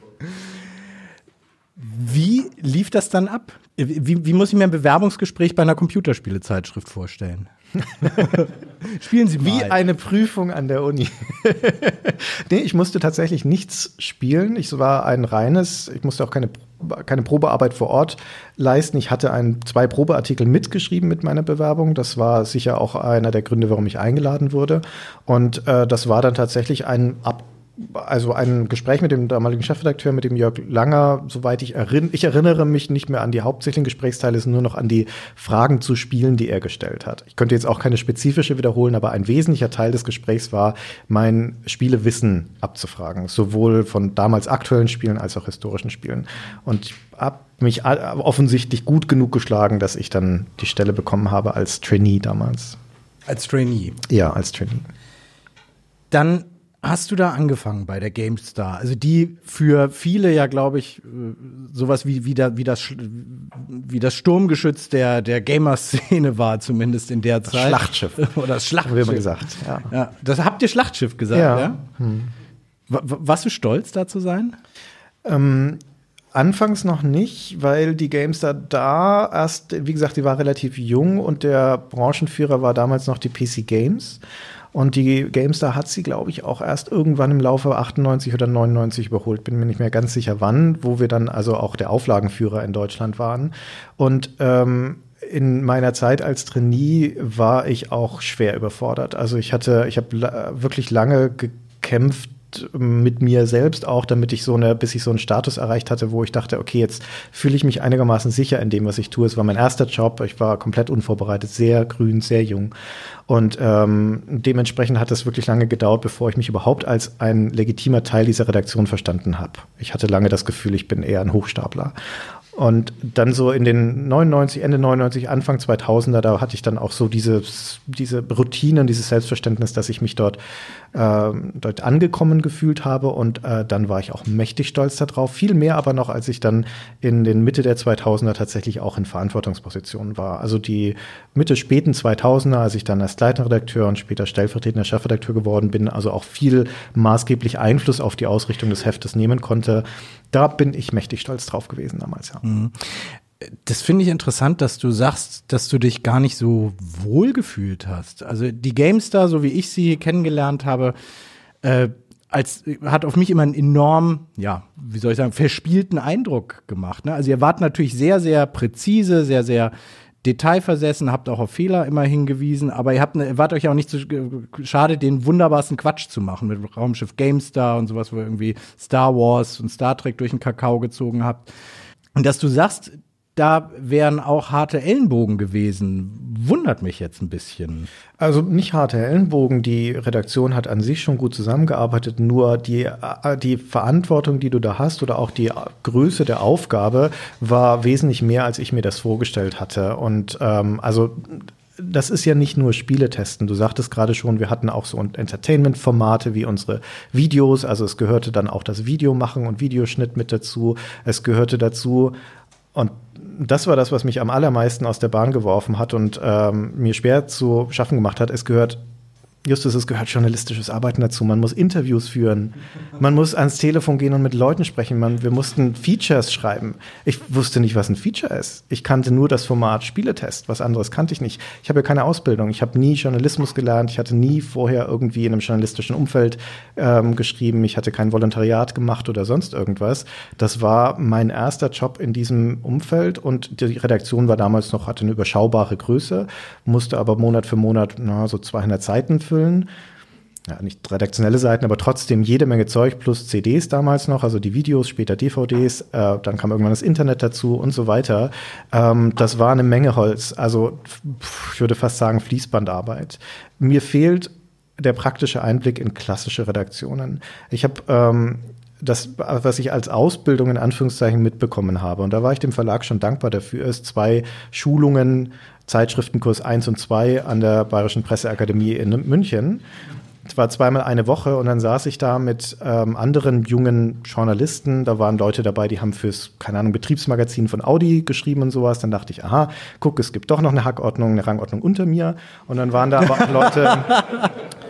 Wie lief das dann ab? Wie, wie muss ich mir ein Bewerbungsgespräch bei einer Computerspielezeitschrift vorstellen? *laughs* Spielen Sie mal. Wie eine Prüfung an der Uni. *laughs* nee, ich musste tatsächlich nichts spielen. Ich war ein reines, ich musste auch keine, keine Probearbeit vor Ort leisten. Ich hatte ein, zwei Probeartikel mitgeschrieben mit meiner Bewerbung. Das war sicher auch einer der Gründe, warum ich eingeladen wurde. Und äh, das war dann tatsächlich ein Ab also ein Gespräch mit dem damaligen Chefredakteur, mit dem Jörg Langer, soweit ich erinnere, ich erinnere mich nicht mehr an die hauptsächlichen Gesprächsteile, sondern nur noch an die Fragen zu Spielen, die er gestellt hat. Ich könnte jetzt auch keine spezifische wiederholen, aber ein wesentlicher Teil des Gesprächs war, mein Spielewissen abzufragen, sowohl von damals aktuellen Spielen als auch historischen Spielen. Und ich habe mich offensichtlich gut genug geschlagen, dass ich dann die Stelle bekommen habe als Trainee damals. Als Trainee? Ja, als Trainee. Dann hast du da angefangen bei der GameStar? Also die für viele ja, glaube ich, äh, sowas wie, wie, da, wie, das, wie das Sturmgeschütz der, der Gamer-Szene *laughs* war, zumindest in der Zeit. Das Schlachtschiff. *laughs* Oder das Schlachtschiff. Wie immer gesagt, ja. ja. Das habt ihr Schlachtschiff gesagt, ja? ja? Hm. Warst du stolz, da zu sein? Ähm, Anfangs noch nicht, weil die GameStar da erst, wie gesagt, die war relativ jung und der Branchenführer war damals noch die PC Games. Und die GameStar hat sie, glaube ich, auch erst irgendwann im Laufe 98 oder 99 überholt. Bin mir nicht mehr ganz sicher wann, wo wir dann also auch der Auflagenführer in Deutschland waren. Und ähm, in meiner Zeit als Trainee war ich auch schwer überfordert. Also ich hatte, ich habe wirklich lange gekämpft, mit mir selbst auch, damit ich so eine, bis ich so einen Status erreicht hatte, wo ich dachte, okay, jetzt fühle ich mich einigermaßen sicher in dem, was ich tue. Es war mein erster Job, ich war komplett unvorbereitet, sehr grün, sehr jung. Und ähm, dementsprechend hat es wirklich lange gedauert, bevor ich mich überhaupt als ein legitimer Teil dieser Redaktion verstanden habe. Ich hatte lange das Gefühl, ich bin eher ein Hochstapler. Und dann so in den 99, Ende 99, Anfang 2000er, da hatte ich dann auch so diese, diese Routinen, dieses Selbstverständnis, dass ich mich dort, dort angekommen gefühlt habe. Und äh, dann war ich auch mächtig stolz darauf. Viel mehr aber noch, als ich dann in den Mitte der 2000er tatsächlich auch in Verantwortungspositionen war. Also die Mitte, späten 2000er, als ich dann als Leiterredakteur und später stellvertretender Chefredakteur geworden bin, also auch viel maßgeblich Einfluss auf die Ausrichtung des Heftes nehmen konnte. Da bin ich mächtig stolz drauf gewesen damals, ja. Mhm. Das finde ich interessant, dass du sagst, dass du dich gar nicht so wohl gefühlt hast. Also die GameStar, so wie ich sie kennengelernt habe, äh, als hat auf mich immer einen enorm, ja, wie soll ich sagen, verspielten Eindruck gemacht. Ne? Also ihr wart natürlich sehr, sehr präzise, sehr, sehr detailversessen, habt auch auf Fehler immer hingewiesen, aber ihr habt, ne, wart euch auch nicht so schade, den wunderbarsten Quatsch zu machen mit Raumschiff GameStar und sowas, wo ihr irgendwie Star Wars und Star Trek durch den Kakao gezogen habt. Und dass du sagst, da wären auch harte Ellenbogen gewesen. Wundert mich jetzt ein bisschen. Also nicht harte Ellenbogen. Die Redaktion hat an sich schon gut zusammengearbeitet. Nur die, äh, die Verantwortung, die du da hast oder auch die Größe der Aufgabe war wesentlich mehr, als ich mir das vorgestellt hatte. Und ähm, also das ist ja nicht nur Spiele testen. Du sagtest gerade schon, wir hatten auch so Entertainment-Formate wie unsere Videos. Also es gehörte dann auch das Video machen und Videoschnitt mit dazu. Es gehörte dazu und das war das, was mich am allermeisten aus der Bahn geworfen hat und ähm, mir schwer zu schaffen gemacht hat. Es gehört Justus, es gehört journalistisches Arbeiten dazu. Man muss Interviews führen. Man muss ans Telefon gehen und mit Leuten sprechen. Man, wir mussten Features schreiben. Ich wusste nicht, was ein Feature ist. Ich kannte nur das Format Spieletest. Was anderes kannte ich nicht. Ich habe ja keine Ausbildung. Ich habe nie Journalismus gelernt. Ich hatte nie vorher irgendwie in einem journalistischen Umfeld ähm, geschrieben. Ich hatte kein Volontariat gemacht oder sonst irgendwas. Das war mein erster Job in diesem Umfeld und die Redaktion war damals noch, hatte eine überschaubare Größe, musste aber Monat für Monat na, so 200 Seiten füllen. Ja, nicht redaktionelle Seiten, aber trotzdem jede Menge Zeug plus CDs damals noch, also die Videos, später DVDs, äh, dann kam irgendwann das Internet dazu und so weiter. Ähm, das war eine Menge Holz, also ich würde fast sagen Fließbandarbeit. Mir fehlt der praktische Einblick in klassische Redaktionen. Ich habe ähm, das, was ich als Ausbildung in Anführungszeichen mitbekommen habe, und da war ich dem Verlag schon dankbar dafür, ist zwei Schulungen Zeitschriftenkurs 1 und 2 an der Bayerischen Presseakademie in München. Es war zweimal eine Woche und dann saß ich da mit ähm, anderen jungen Journalisten. Da waren Leute dabei, die haben fürs, keine Ahnung, Betriebsmagazin von Audi geschrieben und sowas. Dann dachte ich, aha, guck, es gibt doch noch eine Hackordnung, eine Rangordnung unter mir. Und dann waren da aber auch Leute, *laughs*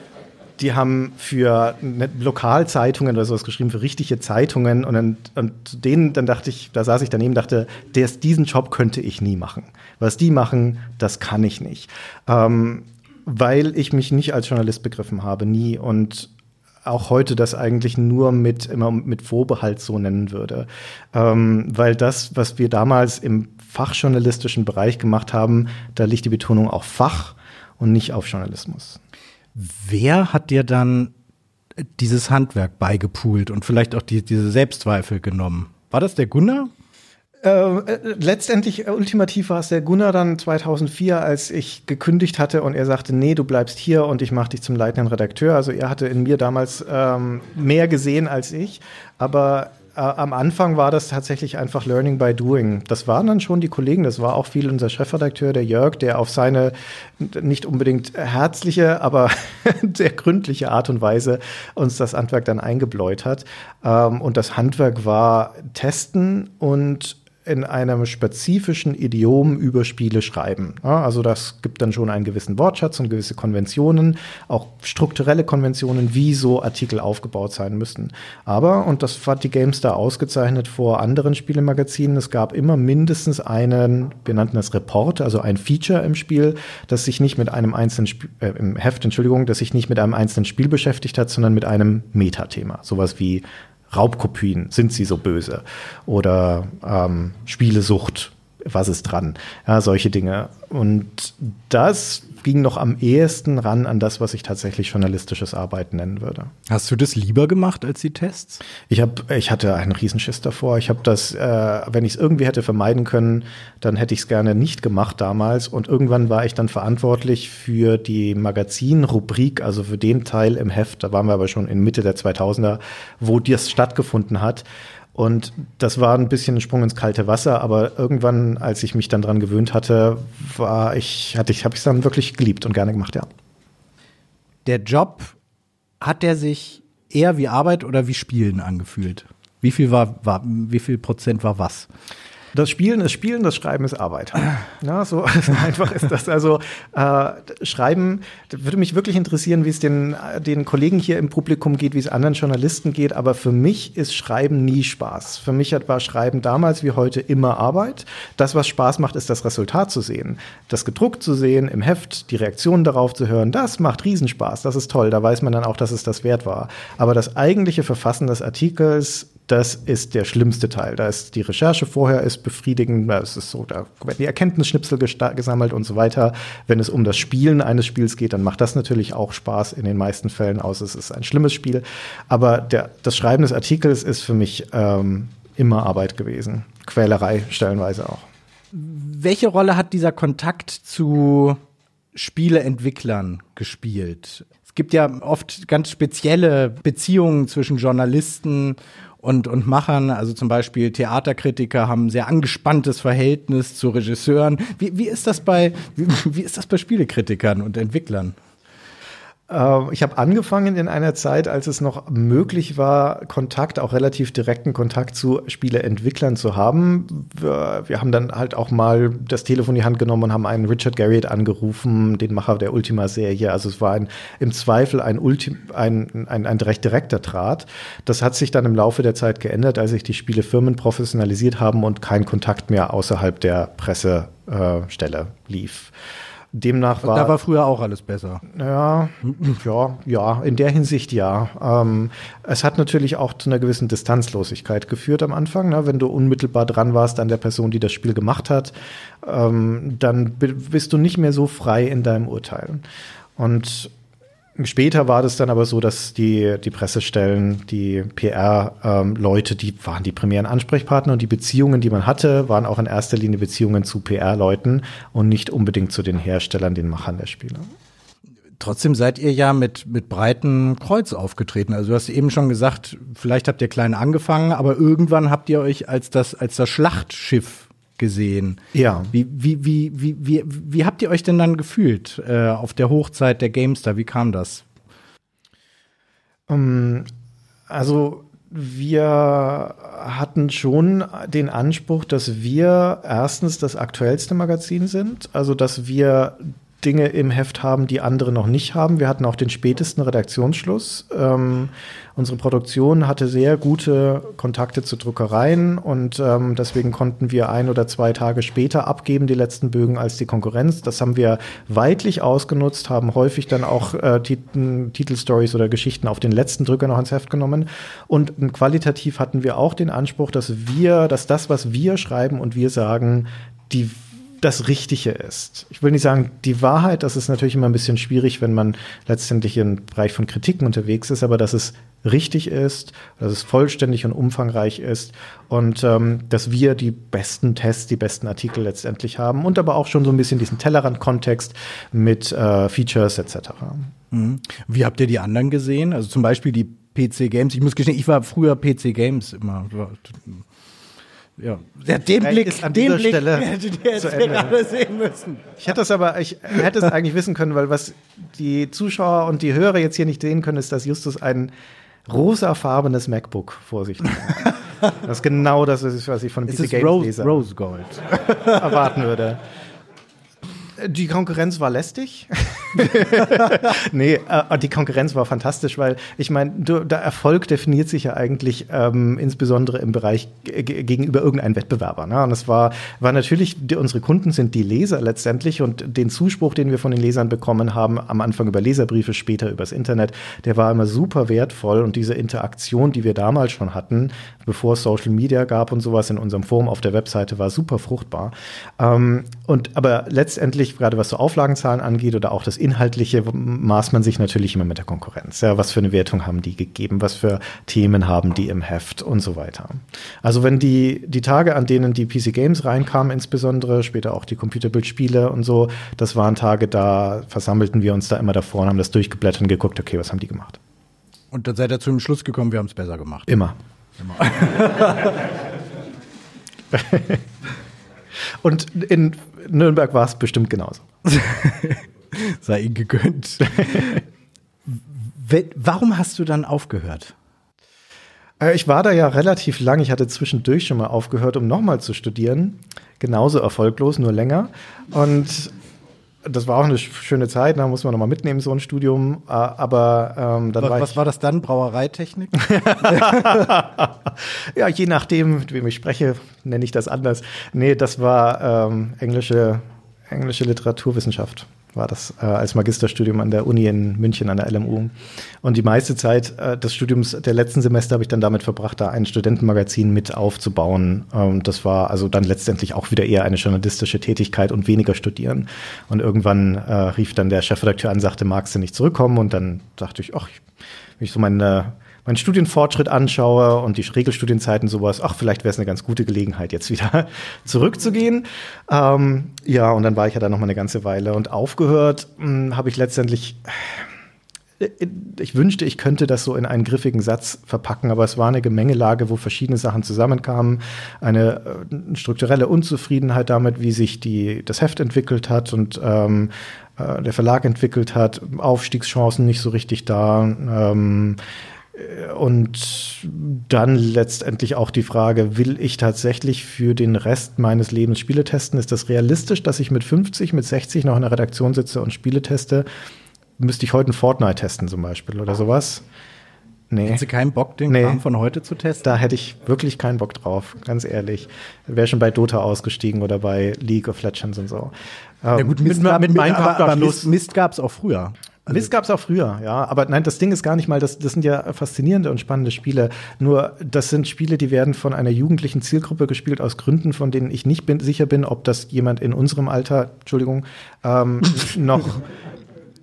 die haben für Lokalzeitungen oder sowas geschrieben, für richtige Zeitungen. Und, dann, und denen, dann dachte ich, da saß ich daneben, dachte, des, diesen Job könnte ich nie machen. Was die machen, das kann ich nicht. Ähm, weil ich mich nicht als Journalist begriffen habe, nie. Und auch heute das eigentlich nur mit immer mit Vorbehalt so nennen würde, ähm, weil das, was wir damals im fachjournalistischen Bereich gemacht haben, da liegt die Betonung auf Fach und nicht auf Journalismus. Wer hat dir dann dieses Handwerk beigepult und vielleicht auch die, diese Selbstzweifel genommen? War das der Gunnar? Äh, letztendlich, äh, ultimativ war es der Gunnar dann 2004, als ich gekündigt hatte und er sagte, nee, du bleibst hier und ich mache dich zum leitenden Redakteur. Also er hatte in mir damals ähm, mehr gesehen als ich, aber äh, am Anfang war das tatsächlich einfach Learning by Doing. Das waren dann schon die Kollegen, das war auch viel unser Chefredakteur, der Jörg, der auf seine nicht unbedingt herzliche, aber *laughs* sehr gründliche Art und Weise uns das Handwerk dann eingebläut hat. Ähm, und das Handwerk war testen und in einem spezifischen Idiom über Spiele schreiben. Ja, also das gibt dann schon einen gewissen Wortschatz und gewisse Konventionen, auch strukturelle Konventionen, wie so Artikel aufgebaut sein müssen. Aber, und das hat die GameStar ausgezeichnet vor anderen Spielemagazinen, es gab immer mindestens einen, wir nannten das Report, also ein Feature im Spiel, das sich nicht mit einem einzelnen, Sp äh, im Heft, Entschuldigung, das sich nicht mit einem einzelnen Spiel beschäftigt hat, sondern mit einem Metathema. Sowas wie Raubkopien, sind sie so böse? Oder ähm, Spielesucht, was ist dran? Ja, solche Dinge. Und das ging noch am ehesten ran an das, was ich tatsächlich journalistisches Arbeiten nennen würde. Hast du das lieber gemacht als die Tests? Ich habe, ich hatte einen Riesenschiss davor. Ich habe das, äh, wenn ich es irgendwie hätte vermeiden können, dann hätte ich es gerne nicht gemacht damals. Und irgendwann war ich dann verantwortlich für die Magazinrubrik, also für den Teil im Heft. Da waren wir aber schon in Mitte der 2000er, wo das stattgefunden hat. Und das war ein bisschen ein Sprung ins kalte Wasser, aber irgendwann, als ich mich dann dran gewöhnt hatte, war ich, hatte ich, habe ich es dann wirklich geliebt und gerne gemacht, ja. Der Job, hat der sich eher wie Arbeit oder wie Spielen angefühlt? Wie viel war, war wie viel Prozent war was? Das Spielen ist Spielen, das Schreiben ist Arbeit. Ja, *laughs* so einfach ist das. Also äh, Schreiben, würde mich wirklich interessieren, wie es den, den Kollegen hier im Publikum geht, wie es anderen Journalisten geht. Aber für mich ist Schreiben nie Spaß. Für mich war Schreiben damals wie heute immer Arbeit. Das, was Spaß macht, ist das Resultat zu sehen. Das gedruckt zu sehen, im Heft, die Reaktionen darauf zu hören, das macht Riesenspaß. Das ist toll. Da weiß man dann auch, dass es das wert war. Aber das eigentliche Verfassen des Artikels, das ist der schlimmste Teil. Da ist die Recherche vorher ist befriedigend, es ist so, da werden die Erkenntnisschnipsel gesammelt und so weiter. Wenn es um das Spielen eines Spiels geht, dann macht das natürlich auch Spaß in den meisten Fällen, außer es ist ein schlimmes Spiel. Aber der, das Schreiben des Artikels ist für mich ähm, immer Arbeit gewesen. Quälerei stellenweise auch. Welche Rolle hat dieser Kontakt zu Spieleentwicklern gespielt? Es gibt ja oft ganz spezielle Beziehungen zwischen Journalisten und, und Machern, also zum Beispiel Theaterkritiker haben ein sehr angespanntes Verhältnis zu Regisseuren. Wie, wie ist das bei, wie, wie ist das bei Spielekritikern und Entwicklern? Äh, ich habe angefangen in einer Zeit, als es noch möglich war, Kontakt, auch relativ direkten Kontakt zu Spieleentwicklern zu haben. Wir, wir, haben dann halt auch mal das Telefon in die Hand genommen und haben einen Richard Garriott angerufen, den Macher der Ultima-Serie. Also es war ein, im Zweifel ein, Ulti ein, ein, ein recht direkter Draht. Das hat sich dann im Laufe der Zeit geändert, als sich die Spielefirmen professionalisiert haben und kein Kontakt mehr außerhalb der Pressestelle äh, lief. Demnach war. Da war früher auch alles besser. Ja, ja, ja, in der Hinsicht ja. Ähm, es hat natürlich auch zu einer gewissen Distanzlosigkeit geführt am Anfang. Ne? Wenn du unmittelbar dran warst an der Person, die das Spiel gemacht hat, ähm, dann bist du nicht mehr so frei in deinem Urteil. Und Später war das dann aber so, dass die, die Pressestellen, die PR-Leute, ähm, die waren die primären Ansprechpartner und die Beziehungen, die man hatte, waren auch in erster Linie Beziehungen zu PR-Leuten und nicht unbedingt zu den Herstellern, den Machern der Spiele. Trotzdem seid ihr ja mit, mit breitem Kreuz aufgetreten. Also du hast eben schon gesagt, vielleicht habt ihr klein angefangen, aber irgendwann habt ihr euch als das, als das Schlachtschiff gesehen. Ja. Wie, wie, wie, wie, wie, wie habt ihr euch denn dann gefühlt äh, auf der Hochzeit der Gamestar? Wie kam das? Um, ähm, also wir hatten schon den Anspruch, dass wir erstens das aktuellste Magazin sind, also dass wir Dinge im Heft haben, die andere noch nicht haben. Wir hatten auch den spätesten Redaktionsschluss. Ähm, unsere Produktion hatte sehr gute Kontakte zu Druckereien und ähm, deswegen konnten wir ein oder zwei Tage später abgeben, die letzten Bögen, als die Konkurrenz. Das haben wir weitlich ausgenutzt, haben häufig dann auch äh, Titelstories oder Geschichten auf den letzten Drücker noch ins Heft genommen. Und qualitativ hatten wir auch den Anspruch, dass wir, dass das, was wir schreiben und wir sagen, die das Richtige ist. Ich will nicht sagen, die Wahrheit, das ist natürlich immer ein bisschen schwierig, wenn man letztendlich im Bereich von Kritiken unterwegs ist, aber dass es richtig ist, dass es vollständig und umfangreich ist und ähm, dass wir die besten Tests, die besten Artikel letztendlich haben und aber auch schon so ein bisschen diesen Tellerrand-Kontext mit äh, Features etc. Mhm. Wie habt ihr die anderen gesehen? Also zum Beispiel die PC Games. Ich muss gestehen, ich war früher PC Games immer ja, ja den Blick, ist an den dieser Blick Stelle hättet ihr jetzt gerade sehen müssen. Ich hätte es aber, ich hätte es eigentlich wissen können, weil was die Zuschauer und die Hörer jetzt hier nicht sehen können, ist, dass Justus ein rosafarbenes MacBook vor sich hat. *laughs* das ist genau das ist, was ich von PC Games Rose, Rose Gold *laughs* erwarten würde. Die Konkurrenz war lästig. *laughs* nee, äh, die Konkurrenz war fantastisch, weil ich meine, der Erfolg definiert sich ja eigentlich ähm, insbesondere im Bereich gegenüber irgendeinem Wettbewerber. Ne? Und es war, war natürlich, die, unsere Kunden sind die Leser letztendlich und den Zuspruch, den wir von den Lesern bekommen haben, am Anfang über Leserbriefe, später übers Internet, der war immer super wertvoll und diese Interaktion, die wir damals schon hatten, bevor es Social Media gab und sowas in unserem Forum auf der Webseite, war super fruchtbar. Ähm, und aber letztendlich gerade was so Auflagenzahlen angeht oder auch das Inhaltliche, maßt man sich natürlich immer mit der Konkurrenz. Ja, was für eine Wertung haben die gegeben? Was für Themen haben die im Heft und so weiter. Also wenn die, die Tage, an denen die PC Games reinkamen, insbesondere später auch die Computerbildspiele und so, das waren Tage, da versammelten wir uns da immer davor und haben das durchgeblättert und geguckt, okay, was haben die gemacht? Und dann seid ihr zu dem Schluss gekommen, wir haben es besser gemacht. Immer. Immer. *laughs* Und in Nürnberg war es bestimmt genauso. *laughs* Sei ihm gegönnt. Warum hast du dann aufgehört? Äh, ich war da ja relativ lang. Ich hatte zwischendurch schon mal aufgehört, um nochmal zu studieren. Genauso erfolglos, nur länger. Und das war auch eine schöne Zeit, da muss man nochmal mitnehmen, so ein Studium. Äh, aber ähm, dann was, war Was war das dann? Brauereitechnik? *laughs* ja, je nachdem, mit wem ich spreche, nenne ich das anders. Nee, das war ähm, englische, englische Literaturwissenschaft war das äh, als Magisterstudium an der Uni in München an der LMU. Und die meiste Zeit äh, des Studiums der letzten Semester habe ich dann damit verbracht, da ein Studentenmagazin mit aufzubauen. Ähm, das war also dann letztendlich auch wieder eher eine journalistische Tätigkeit und weniger studieren. Und irgendwann äh, rief dann der Chefredakteur an, sagte, magst du nicht zurückkommen? Und dann dachte ich, ach, wenn ich so meine meinen Studienfortschritt anschaue und die Regelstudienzeiten sowas, ach, vielleicht wäre es eine ganz gute Gelegenheit, jetzt wieder *laughs* zurückzugehen. Ähm, ja, und dann war ich ja da noch mal eine ganze Weile und aufgehört hm, habe ich letztendlich ich wünschte, ich könnte das so in einen griffigen Satz verpacken, aber es war eine Gemengelage, wo verschiedene Sachen zusammenkamen. Eine äh, strukturelle Unzufriedenheit damit, wie sich die, das Heft entwickelt hat und ähm, äh, der Verlag entwickelt hat, Aufstiegschancen nicht so richtig da. Ähm, äh, und dann letztendlich auch die Frage, will ich tatsächlich für den Rest meines Lebens Spiele testen? Ist das realistisch, dass ich mit 50, mit 60 noch in der Redaktion sitze und Spiele teste? müsste ich heute ein Fortnite testen zum Beispiel oder sowas. Nee. Hättest du keinen Bock, den nee. Kram von heute zu testen? Da hätte ich wirklich keinen Bock drauf, ganz ehrlich. Wäre schon bei Dota ausgestiegen oder bei League of Legends und so. Ja gut, Mist, mit, mit, mit Minecraft aber, aber Mist, Mist gab es auch früher. Also Mist gab es auch früher, ja. Aber nein, das Ding ist gar nicht mal, das, das sind ja faszinierende und spannende Spiele. Nur, das sind Spiele, die werden von einer jugendlichen Zielgruppe gespielt, aus Gründen, von denen ich nicht bin, sicher bin, ob das jemand in unserem Alter, Entschuldigung, ähm, *laughs* noch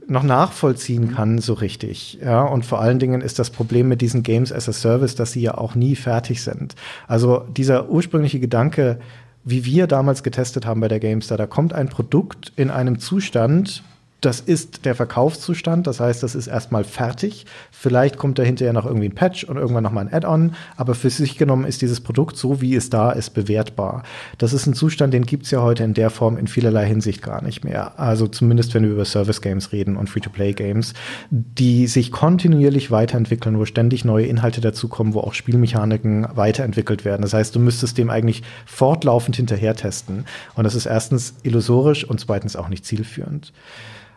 noch nachvollziehen kann so richtig. Ja, und vor allen Dingen ist das Problem mit diesen Games as a Service, dass sie ja auch nie fertig sind. Also dieser ursprüngliche Gedanke, wie wir damals getestet haben bei der GameStar, da kommt ein Produkt in einem Zustand, das ist der Verkaufszustand, das heißt, das ist erstmal fertig. Vielleicht kommt da hinterher noch irgendwie ein Patch und irgendwann noch mal ein Add-on, aber für sich genommen ist dieses Produkt so, wie es da ist, bewertbar. Das ist ein Zustand, den gibt's ja heute in der Form in vielerlei Hinsicht gar nicht mehr. Also zumindest, wenn wir über Service-Games reden und Free-to-Play-Games, die sich kontinuierlich weiterentwickeln, wo ständig neue Inhalte dazukommen, wo auch Spielmechaniken weiterentwickelt werden. Das heißt, du müsstest dem eigentlich fortlaufend hinterher testen. Und das ist erstens illusorisch und zweitens auch nicht zielführend.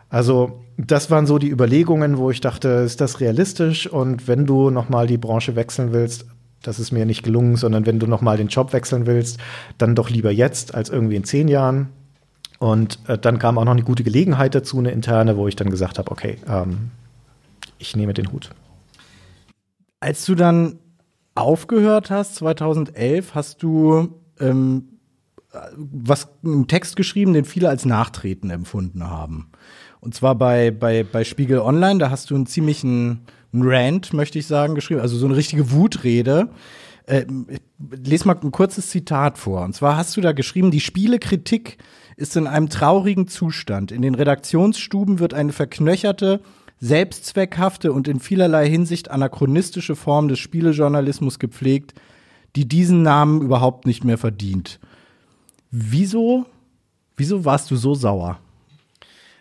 Also das waren so die Überlegungen, wo ich dachte, ist das realistisch? Und wenn du noch mal die Branche wechseln willst, das ist mir nicht gelungen, sondern wenn du noch mal den Job wechseln willst, dann doch lieber jetzt als irgendwie in zehn Jahren. Und äh, dann kam auch noch eine gute Gelegenheit dazu, eine interne, wo ich dann gesagt habe, okay, ähm, ich nehme den Hut. Als du dann aufgehört hast, 2011, hast du ähm, was einen Text geschrieben, den viele als Nachtreten empfunden haben. Und zwar bei, bei, bei Spiegel Online, da hast du einen ziemlichen Rant, möchte ich sagen, geschrieben, also so eine richtige Wutrede. Äh, lese mal ein kurzes Zitat vor. Und zwar hast du da geschrieben, die Spielekritik ist in einem traurigen Zustand. In den Redaktionsstuben wird eine verknöcherte, selbstzweckhafte und in vielerlei Hinsicht anachronistische Form des Spielejournalismus gepflegt, die diesen Namen überhaupt nicht mehr verdient. Wieso, wieso warst du so sauer?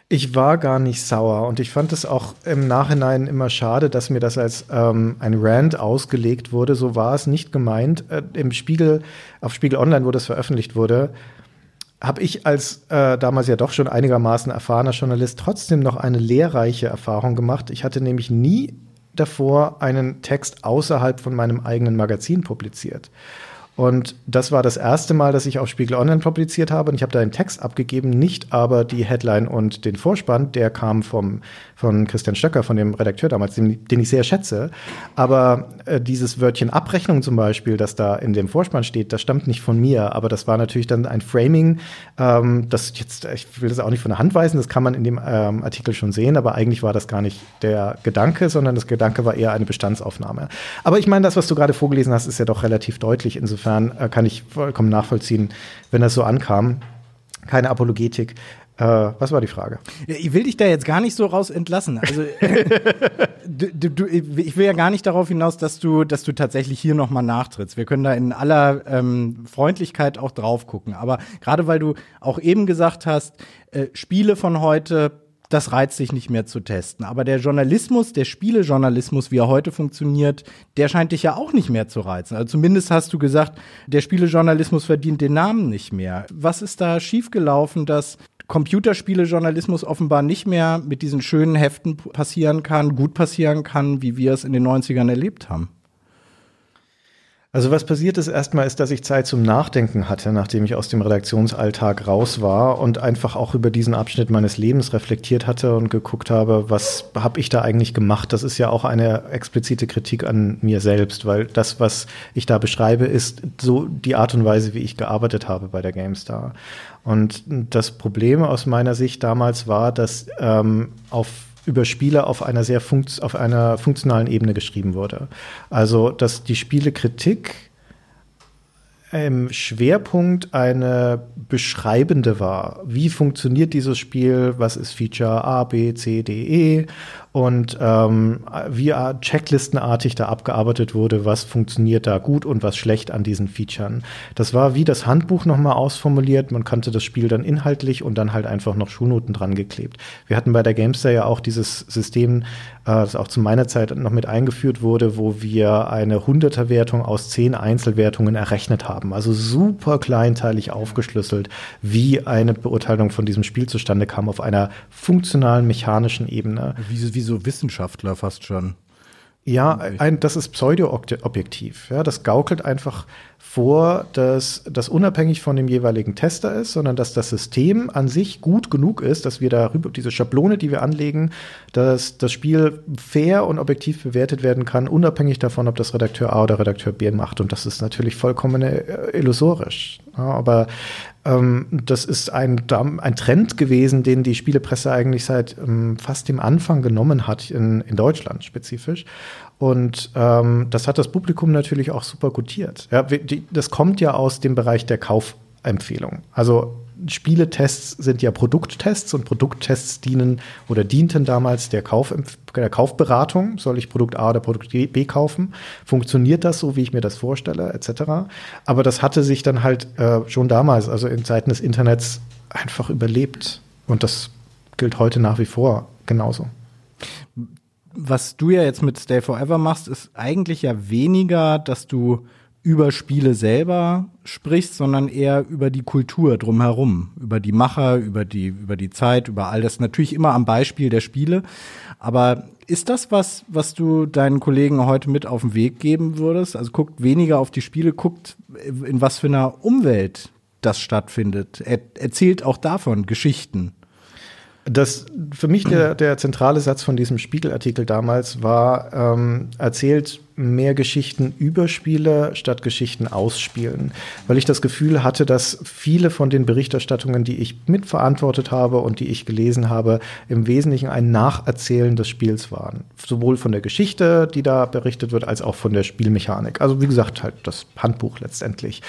Ich war gar nicht sauer und ich fand es auch im Nachhinein immer schade, dass mir das als ähm, ein Rant ausgelegt wurde. So war es nicht gemeint. Äh, Im Spiegel, auf Spiegel Online, wo das veröffentlicht wurde, habe ich als äh, damals ja doch schon einigermaßen erfahrener Journalist trotzdem noch eine lehrreiche Erfahrung gemacht. Ich hatte nämlich nie davor einen Text außerhalb von meinem eigenen Magazin publiziert. Und das war das erste Mal, dass ich auf Spiegel Online publiziert habe. Und ich habe da einen Text abgegeben, nicht aber die Headline und den Vorspann. Der kam vom, von Christian Stöcker, von dem Redakteur damals, den, den ich sehr schätze. Aber äh, dieses Wörtchen Abrechnung zum Beispiel, das da in dem Vorspann steht, das stammt nicht von mir. Aber das war natürlich dann ein Framing, ähm, das jetzt, ich will das auch nicht von der Hand weisen, das kann man in dem ähm, Artikel schon sehen. Aber eigentlich war das gar nicht der Gedanke, sondern das Gedanke war eher eine Bestandsaufnahme. Aber ich meine, das, was du gerade vorgelesen hast, ist ja doch relativ deutlich. Insofern Insofern äh, kann ich vollkommen nachvollziehen, wenn das so ankam. Keine Apologetik. Äh, was war die Frage? Ich will dich da jetzt gar nicht so raus entlassen. Also *laughs* du, du, ich will ja gar nicht darauf hinaus, dass du, dass du tatsächlich hier nochmal nachtrittst. Wir können da in aller ähm, Freundlichkeit auch drauf gucken. Aber gerade weil du auch eben gesagt hast, äh, Spiele von heute das reizt sich nicht mehr zu testen. Aber der Journalismus, der Spielejournalismus, wie er heute funktioniert, der scheint dich ja auch nicht mehr zu reizen. Also zumindest hast du gesagt, der Spielejournalismus verdient den Namen nicht mehr. Was ist da schiefgelaufen, dass Computerspielejournalismus offenbar nicht mehr mit diesen schönen Heften passieren kann, gut passieren kann, wie wir es in den 90ern erlebt haben? Also was passiert ist erstmal ist, dass ich Zeit zum Nachdenken hatte, nachdem ich aus dem Redaktionsalltag raus war und einfach auch über diesen Abschnitt meines Lebens reflektiert hatte und geguckt habe, was habe ich da eigentlich gemacht? Das ist ja auch eine explizite Kritik an mir selbst, weil das, was ich da beschreibe, ist so die Art und Weise, wie ich gearbeitet habe bei der GameStar. Und das Problem aus meiner Sicht damals war, dass ähm, auf über Spiele auf einer sehr funkt auf einer funktionalen Ebene geschrieben wurde. Also, dass die Spielekritik im Schwerpunkt eine beschreibende war. Wie funktioniert dieses Spiel? Was ist Feature A, B, C, D, E? Und ähm, wie checklistenartig da abgearbeitet wurde, was funktioniert da gut und was schlecht an diesen Featuren. Das war wie das Handbuch nochmal ausformuliert. Man kannte das Spiel dann inhaltlich und dann halt einfach noch Schulnoten dran geklebt. Wir hatten bei der Gamester ja auch dieses System, äh, das auch zu meiner Zeit noch mit eingeführt wurde, wo wir eine Hunderterwertung aus zehn Einzelwertungen errechnet haben. Also super kleinteilig aufgeschlüsselt, wie eine Beurteilung von diesem Spiel zustande kam auf einer funktionalen mechanischen Ebene. Wie, wie so Wissenschaftler fast schon. Ja, ein, das ist pseudo-objektiv. Ja, das gaukelt einfach vor, dass das unabhängig von dem jeweiligen Tester ist, sondern dass das System an sich gut genug ist, dass wir darüber, diese Schablone, die wir anlegen, dass das Spiel fair und objektiv bewertet werden kann, unabhängig davon, ob das Redakteur A oder Redakteur B macht. Und das ist natürlich vollkommen äh, illusorisch. Ja, aber ähm, das ist ein, ein Trend gewesen, den die Spielepresse eigentlich seit ähm, fast dem Anfang genommen hat, in, in Deutschland spezifisch. Und ähm, das hat das Publikum natürlich auch super gutiert. Ja, das kommt ja aus dem Bereich der Kaufempfehlung. Also Spieletests sind ja Produkttests und Produkttests dienen oder dienten damals der, Kauf, der Kaufberatung. Soll ich Produkt A oder Produkt B kaufen? Funktioniert das so, wie ich mir das vorstelle, etc. Aber das hatte sich dann halt äh, schon damals, also in Zeiten des Internets, einfach überlebt. Und das gilt heute nach wie vor genauso. Was du ja jetzt mit Stay Forever machst, ist eigentlich ja weniger, dass du über Spiele selber sprichst, sondern eher über die Kultur drumherum, über die Macher, über die, über die Zeit, über all das. Natürlich immer am Beispiel der Spiele. Aber ist das was, was du deinen Kollegen heute mit auf den Weg geben würdest? Also guckt weniger auf die Spiele, guckt, in was für einer Umwelt das stattfindet. Er, erzählt auch davon Geschichten. Das für mich der, der zentrale Satz von diesem Spiegelartikel damals war, ähm, erzählt mehr Geschichten über Spiele statt Geschichten ausspielen, weil ich das Gefühl hatte, dass viele von den Berichterstattungen, die ich mitverantwortet habe und die ich gelesen habe, im Wesentlichen ein Nacherzählen des Spiels waren. Sowohl von der Geschichte, die da berichtet wird, als auch von der Spielmechanik. Also wie gesagt, halt das Handbuch letztendlich.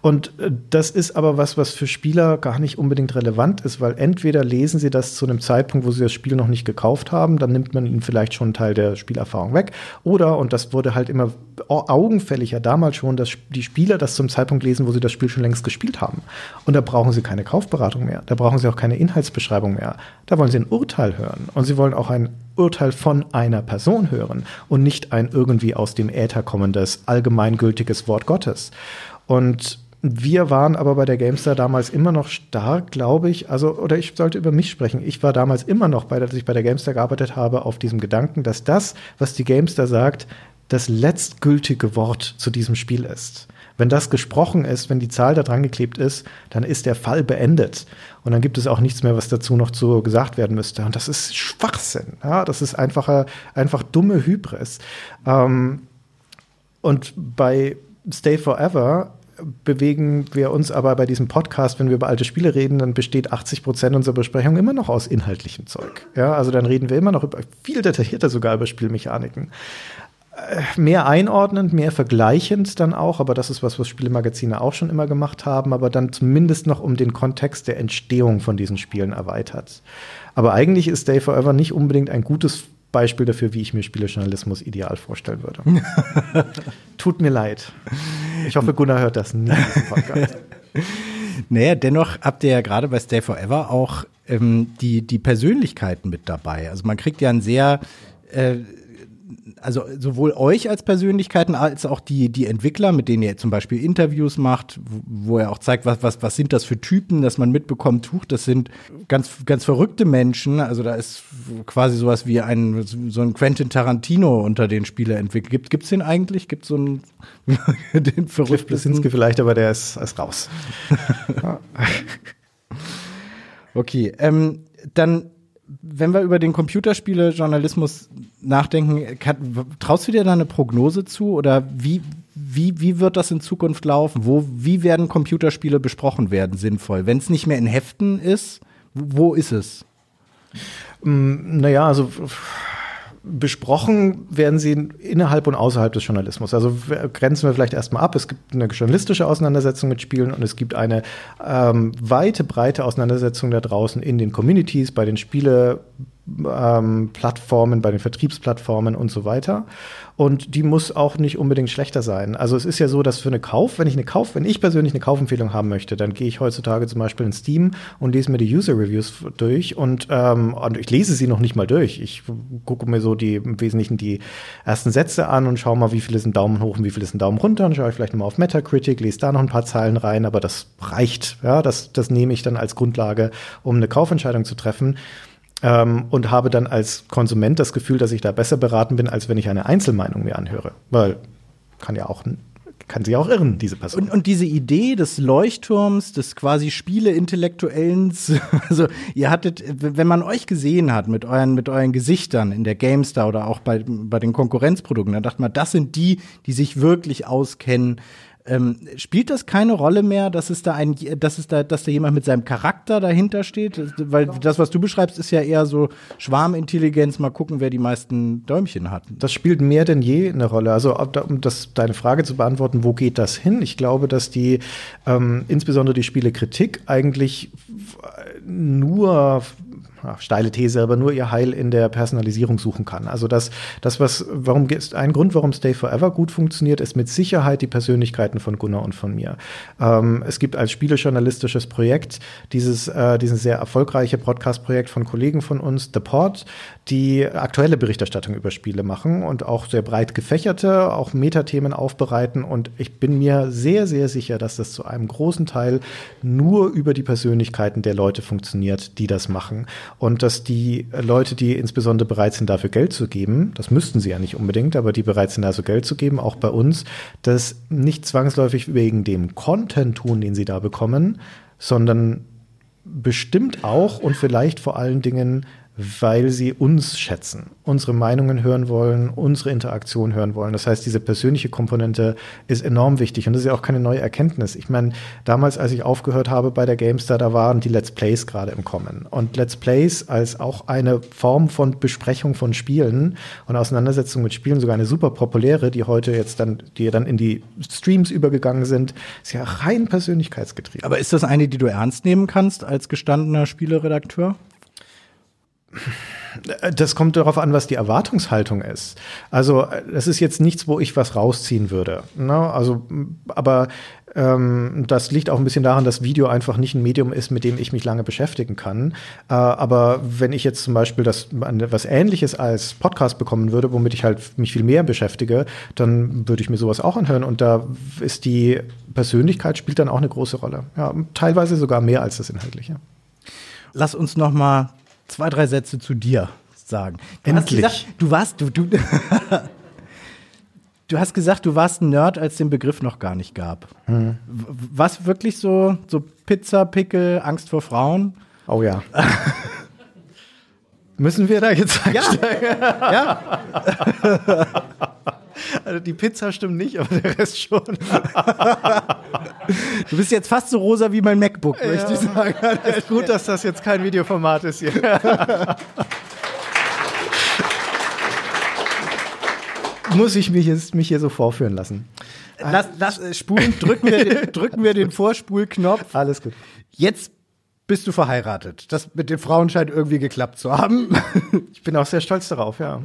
Und äh, das ist aber was, was für Spieler gar nicht unbedingt relevant ist, weil entweder lesen sie das zu einem Zeitpunkt, wo sie das Spiel noch nicht gekauft haben, dann nimmt man ihnen vielleicht schon einen Teil der Spielerfahrung weg, oder, und das wurde halt immer augenfälliger damals schon, dass die Spieler das zum Zeitpunkt lesen, wo sie das Spiel schon längst gespielt haben. Und da brauchen sie keine Kaufberatung mehr. Da brauchen sie auch keine Inhaltsbeschreibung mehr. Da wollen sie ein Urteil hören. Und sie wollen auch ein Urteil von einer Person hören und nicht ein irgendwie aus dem Äther kommendes, allgemeingültiges Wort Gottes. Und wir waren aber bei der Gamestar damals immer noch stark, glaube ich, also, oder ich sollte über mich sprechen. Ich war damals immer noch, bei, als ich bei der Gamestar gearbeitet habe, auf diesem Gedanken, dass das, was die Gamestar sagt, das letztgültige Wort zu diesem Spiel ist. Wenn das gesprochen ist, wenn die Zahl da dran geklebt ist, dann ist der Fall beendet. Und dann gibt es auch nichts mehr, was dazu noch zu gesagt werden müsste. Und das ist Schwachsinn. Ja, das ist einfach, einfach dumme Hybris. Ähm, und bei Stay Forever bewegen wir uns aber bei diesem Podcast, wenn wir über alte Spiele reden, dann besteht 80 Prozent unserer Besprechung immer noch aus inhaltlichem Zeug. Ja, also dann reden wir immer noch über, viel detaillierter sogar über Spielmechaniken. Mehr einordnend, mehr vergleichend dann auch, aber das ist was, was Spielemagazine auch schon immer gemacht haben, aber dann zumindest noch um den Kontext der Entstehung von diesen Spielen erweitert. Aber eigentlich ist Day Forever nicht unbedingt ein gutes Beispiel dafür, wie ich mir Spielejournalismus ideal vorstellen würde. *laughs* Tut mir leid. Ich hoffe, Gunnar hört das nie. *laughs* Naja, dennoch habt ihr ja gerade bei Stay Forever auch ähm, die, die Persönlichkeiten mit dabei. Also man kriegt ja ein sehr äh, also sowohl euch als Persönlichkeiten als auch die, die Entwickler, mit denen ihr zum Beispiel Interviews macht, wo, er auch zeigt, was, was, was sind das für Typen, dass man mitbekommt, tuch, das sind ganz, ganz verrückte Menschen. Also da ist quasi sowas wie ein, so ein Quentin Tarantino unter den Spieler entwickelt. Gibt es den eigentlich? Gibt es so einen, *laughs* den verrückten? Cliff vielleicht, aber der ist, ist raus. *laughs* okay, ähm, dann wenn wir über den Computerspiele-Journalismus nachdenken, kann, traust du dir da eine Prognose zu oder wie, wie, wie wird das in Zukunft laufen? Wo, wie werden Computerspiele besprochen werden, sinnvoll? Wenn es nicht mehr in Heften ist, wo ist es? Mm, naja, also besprochen werden sie innerhalb und außerhalb des Journalismus. Also grenzen wir vielleicht erstmal ab. Es gibt eine journalistische Auseinandersetzung mit Spielen und es gibt eine ähm, weite, breite Auseinandersetzung da draußen in den Communities, bei den Spiele ähm, Plattformen, bei den Vertriebsplattformen und so weiter. Und die muss auch nicht unbedingt schlechter sein. Also es ist ja so, dass für eine Kauf, wenn ich eine Kauf, wenn ich persönlich eine Kaufempfehlung haben möchte, dann gehe ich heutzutage zum Beispiel in Steam und lese mir die User Reviews durch und, ähm, und ich lese sie noch nicht mal durch. Ich gucke mir so die im Wesentlichen die ersten Sätze an und schaue mal, wie viele sind Daumen hoch und wie viele sind Daumen runter. Und schaue ich vielleicht nochmal auf Metacritic, lese da noch ein paar Zeilen rein, aber das reicht. Ja, das, das nehme ich dann als Grundlage, um eine Kaufentscheidung zu treffen ähm, und habe dann als Konsument das Gefühl, dass ich da besser beraten bin, als wenn ich eine Einzelmeinung mir anhöre. Weil kann ja auch kann sie auch irren, diese Person. Und, und diese Idee des Leuchtturms, des quasi Spiele-Intellektuellen, *laughs* also ihr hattet, wenn man euch gesehen hat mit euren, mit euren Gesichtern in der GameStar oder auch bei, bei den Konkurrenzprodukten, dann dachte man, das sind die, die sich wirklich auskennen ähm, spielt das keine Rolle mehr, dass es da ein, dass es da, dass da jemand mit seinem Charakter dahinter steht? Weil das, was du beschreibst, ist ja eher so Schwarmintelligenz, mal gucken, wer die meisten Däumchen hat. Das spielt mehr denn je eine Rolle. Also, um das, deine Frage zu beantworten, wo geht das hin? Ich glaube, dass die, ähm, insbesondere die Spielekritik eigentlich nur ja, steile These, aber nur ihr Heil in der Personalisierung suchen kann. Also das, das was, warum ist ein Grund, warum Stay Forever gut funktioniert, ist mit Sicherheit die Persönlichkeiten von Gunnar und von mir. Ähm, es gibt als spielejournalistisches Projekt dieses, äh, dieses sehr erfolgreiche Podcast-Projekt von Kollegen von uns, The Pod, die aktuelle Berichterstattung über Spiele machen und auch sehr breit gefächerte, auch Metathemen aufbereiten. Und ich bin mir sehr, sehr sicher, dass das zu einem großen Teil nur über die Persönlichkeiten der Leute funktioniert, die das machen und dass die Leute, die insbesondere bereit sind, dafür Geld zu geben, das müssten sie ja nicht unbedingt, aber die bereit sind, also Geld zu geben, auch bei uns, das nicht zwangsläufig wegen dem Content tun, den sie da bekommen, sondern bestimmt auch und vielleicht vor allen Dingen weil sie uns schätzen, unsere Meinungen hören wollen, unsere Interaktion hören wollen. Das heißt, diese persönliche Komponente ist enorm wichtig und das ist ja auch keine neue Erkenntnis. Ich meine, damals, als ich aufgehört habe bei der Gamestar, da waren die Let's Plays gerade im Kommen. Und Let's Plays als auch eine Form von Besprechung von Spielen und Auseinandersetzung mit Spielen, sogar eine super populäre, die heute jetzt dann, die dann in die Streams übergegangen sind, ist ja rein persönlichkeitsgetrieben. Aber ist das eine, die du ernst nehmen kannst als gestandener Spieleredakteur? Das kommt darauf an, was die Erwartungshaltung ist. Also, das ist jetzt nichts, wo ich was rausziehen würde. Ne? Also, aber ähm, das liegt auch ein bisschen daran, dass Video einfach nicht ein Medium ist, mit dem ich mich lange beschäftigen kann. Äh, aber wenn ich jetzt zum Beispiel das was Ähnliches als Podcast bekommen würde, womit ich halt mich viel mehr beschäftige, dann würde ich mir sowas auch anhören. Und da ist die Persönlichkeit spielt dann auch eine große Rolle. Ja, teilweise sogar mehr als das Inhaltliche. Lass uns noch mal zwei, drei Sätze zu dir sagen. Du Endlich. Hast gesagt, du warst, du, du, *laughs* du hast gesagt, du warst ein Nerd, als den Begriff noch gar nicht gab. Hm. Was wirklich so, so Pizza, Pickel, Angst vor Frauen? Oh ja. *laughs* Müssen wir da jetzt einsteigen? Ja. ja. *laughs* Also die Pizza stimmt nicht, aber der Rest schon. Du bist jetzt fast so rosa wie mein MacBook, ja. möchte ich sagen. *laughs* Es ist gut, dass das jetzt kein Videoformat ist hier. *laughs* Muss ich mich, jetzt, mich hier so vorführen lassen? Lass, lass äh, spulen, *laughs* drücken wir, den, drücken wir den Vorspulknopf. Alles gut. Jetzt bist du verheiratet. Das mit den Frauen scheint irgendwie geklappt zu haben. Ich bin auch sehr stolz darauf, ja.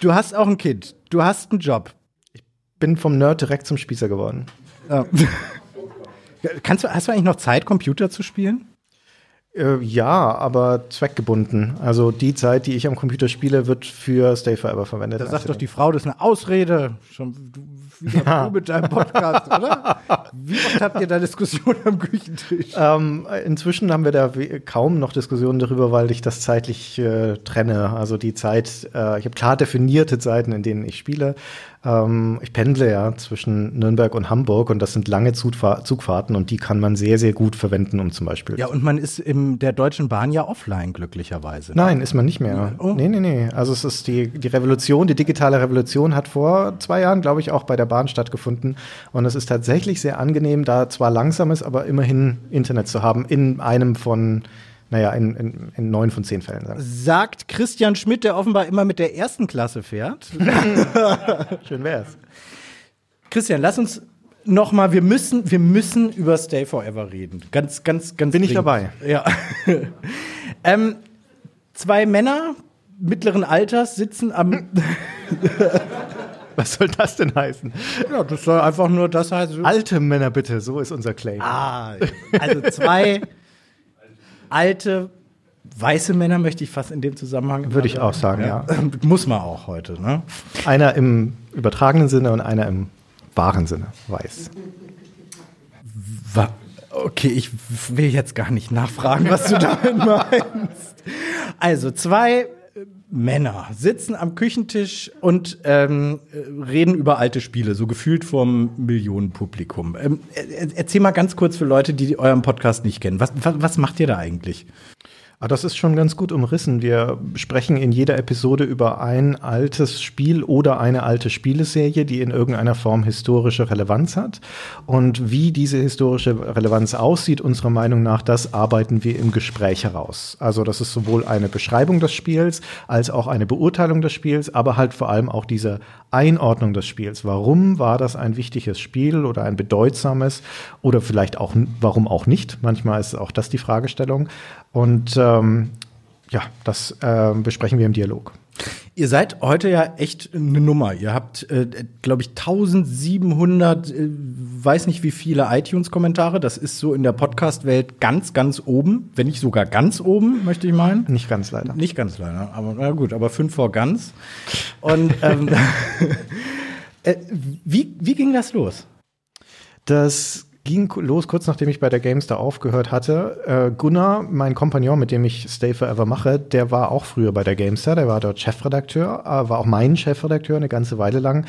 Du hast auch ein Kind. Du hast einen Job. Ich bin vom Nerd direkt zum Spießer geworden. Ja. *laughs* Kannst du, hast du eigentlich noch Zeit, Computer zu spielen? Äh, ja, aber zweckgebunden. Also die Zeit, die ich am Computer spiele, wird für Stay Forever verwendet. Da sagt doch die Frau, das ist eine Ausrede. Schon wie ja. du mit deinem Podcast, oder? Wie oft habt ihr da Diskussionen am Küchentisch? Ähm, inzwischen haben wir da kaum noch Diskussionen darüber, weil ich das zeitlich äh, trenne. Also die Zeit, äh, ich habe klar definierte Zeiten, in denen ich spiele. Ähm, ich pendle ja zwischen Nürnberg und Hamburg und das sind lange Zugfahr Zugfahrten und die kann man sehr, sehr gut verwenden, um zum Beispiel. Ja, und man ist in der Deutschen Bahn ja offline, glücklicherweise. Nein, ist man nicht mehr. Oh. Nee, nee, nee. Also es ist die, die Revolution, die digitale Revolution hat vor zwei Jahren, glaube ich, auch bei der Bahn stattgefunden. Und es ist tatsächlich sehr angenehm, da zwar langsam ist, aber immerhin Internet zu haben in einem von naja, in, in, in neun von zehn Fällen. Sagen. Sagt Christian Schmidt, der offenbar immer mit der ersten Klasse fährt. *laughs* Schön wär's. Christian, lass uns noch mal, wir müssen, wir müssen über Stay Forever reden. Ganz, ganz, ganz. Bin ich dabei? Ja. *laughs* ähm, zwei Männer mittleren Alters sitzen am. *laughs* Was soll das denn heißen? ja, das soll einfach nur das heißen. Alte Männer bitte, so ist unser Claim. Ah, also zwei alte weiße Männer möchte ich fast in dem Zusammenhang. Würde ich auch sagen, ja. Muss man auch heute, ne? Einer im übertragenen Sinne und einer im wahren Sinne weiß. Okay, ich will jetzt gar nicht nachfragen, was du damit *laughs* meinst. Also zwei Männer sitzen am Küchentisch und ähm, reden über alte Spiele, so gefühlt vom Millionenpublikum. Ähm, erzähl mal ganz kurz für Leute, die euren Podcast nicht kennen. Was, was, was macht ihr da eigentlich? Ah, das ist schon ganz gut umrissen. Wir sprechen in jeder Episode über ein altes Spiel oder eine alte Spieleserie, die in irgendeiner Form historische Relevanz hat. Und wie diese historische Relevanz aussieht, unserer Meinung nach, das arbeiten wir im Gespräch heraus. Also das ist sowohl eine Beschreibung des Spiels als auch eine Beurteilung des Spiels, aber halt vor allem auch diese Einordnung des Spiels. Warum war das ein wichtiges Spiel oder ein bedeutsames oder vielleicht auch, warum auch nicht? Manchmal ist auch das die Fragestellung. Und ähm, ja, das äh, besprechen wir im Dialog. Ihr seid heute ja echt eine Nummer. Ihr habt, äh, glaube ich, 1700, äh, weiß nicht wie viele iTunes-Kommentare. Das ist so in der Podcast-Welt ganz, ganz oben. Wenn nicht sogar ganz oben, möchte ich meinen. Nicht ganz leider. Nicht ganz leider. Aber na gut, aber fünf vor ganz. Und ähm, *laughs* äh, wie, wie ging das los? Das ging los, kurz nachdem ich bei der GameStar aufgehört hatte. Äh, Gunnar, mein Kompagnon, mit dem ich Stay Forever mache, der war auch früher bei der GameStar, der war dort Chefredakteur, äh, war auch mein Chefredakteur eine ganze Weile lang,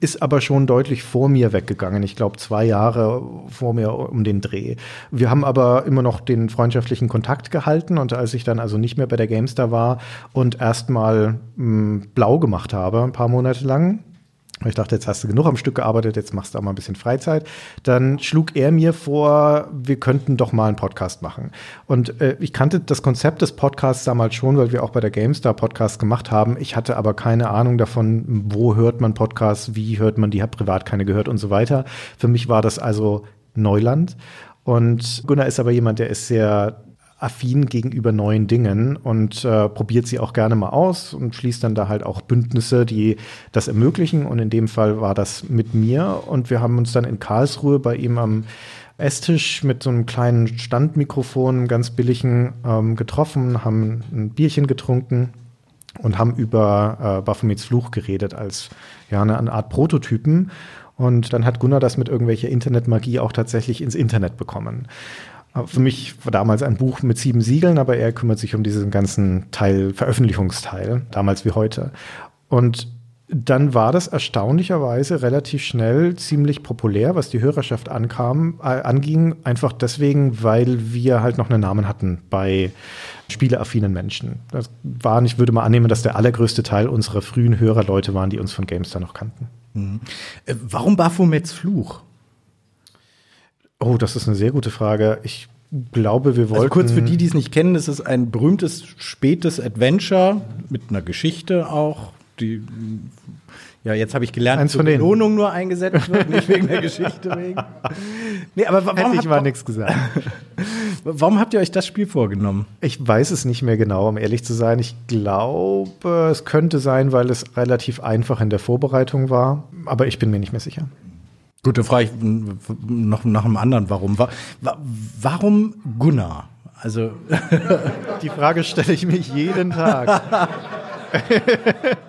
ist aber schon deutlich vor mir weggegangen. Ich glaube, zwei Jahre vor mir um den Dreh. Wir haben aber immer noch den freundschaftlichen Kontakt gehalten und als ich dann also nicht mehr bei der GameStar war und erstmal hm, blau gemacht habe, ein paar Monate lang, ich dachte, jetzt hast du genug am Stück gearbeitet, jetzt machst du auch mal ein bisschen Freizeit. Dann schlug er mir vor, wir könnten doch mal einen Podcast machen. Und äh, ich kannte das Konzept des Podcasts damals schon, weil wir auch bei der GameStar Podcast gemacht haben. Ich hatte aber keine Ahnung davon, wo hört man Podcasts, wie hört man die, habe privat keine gehört und so weiter. Für mich war das also Neuland. Und Gunnar ist aber jemand, der ist sehr affin gegenüber neuen Dingen und äh, probiert sie auch gerne mal aus und schließt dann da halt auch Bündnisse, die das ermöglichen. Und in dem Fall war das mit mir. Und wir haben uns dann in Karlsruhe bei ihm am Esstisch mit so einem kleinen Standmikrofon, ganz billigen, ähm, getroffen, haben ein Bierchen getrunken und haben über äh, Baphomets Fluch geredet als ja, eine, eine Art Prototypen. Und dann hat Gunnar das mit irgendwelcher Internetmagie auch tatsächlich ins Internet bekommen. Für mich war damals ein Buch mit sieben Siegeln, aber er kümmert sich um diesen ganzen Teil, Veröffentlichungsteil, damals wie heute. Und dann war das erstaunlicherweise relativ schnell ziemlich populär, was die Hörerschaft ankam, äh, anging, einfach deswegen, weil wir halt noch einen Namen hatten bei spieleaffinen Menschen. Das war nicht, würde man annehmen, dass der allergrößte Teil unserer frühen Hörer Leute waren, die uns von GameStar noch kannten. Mhm. Äh, warum Baphomets Fluch? Oh, das ist eine sehr gute Frage. Ich glaube, wir wollten. Also kurz für die, die es nicht kennen, das ist ein berühmtes spätes Adventure mit einer Geschichte auch, die ja, jetzt habe ich gelernt, Eins von Belohnung nur eingesetzt wird, nicht wegen der *laughs* Geschichte wegen. Nee, aber warum Hätte ich mal nichts gesagt. *laughs* warum habt ihr euch das Spiel vorgenommen? Ich weiß es nicht mehr genau, um ehrlich zu sein. Ich glaube, es könnte sein, weil es relativ einfach in der Vorbereitung war, aber ich bin mir nicht mehr sicher. Gut, dann frage ich noch nach einem anderen Warum. Warum Gunnar? Also *laughs* die Frage stelle ich mich jeden Tag. *laughs*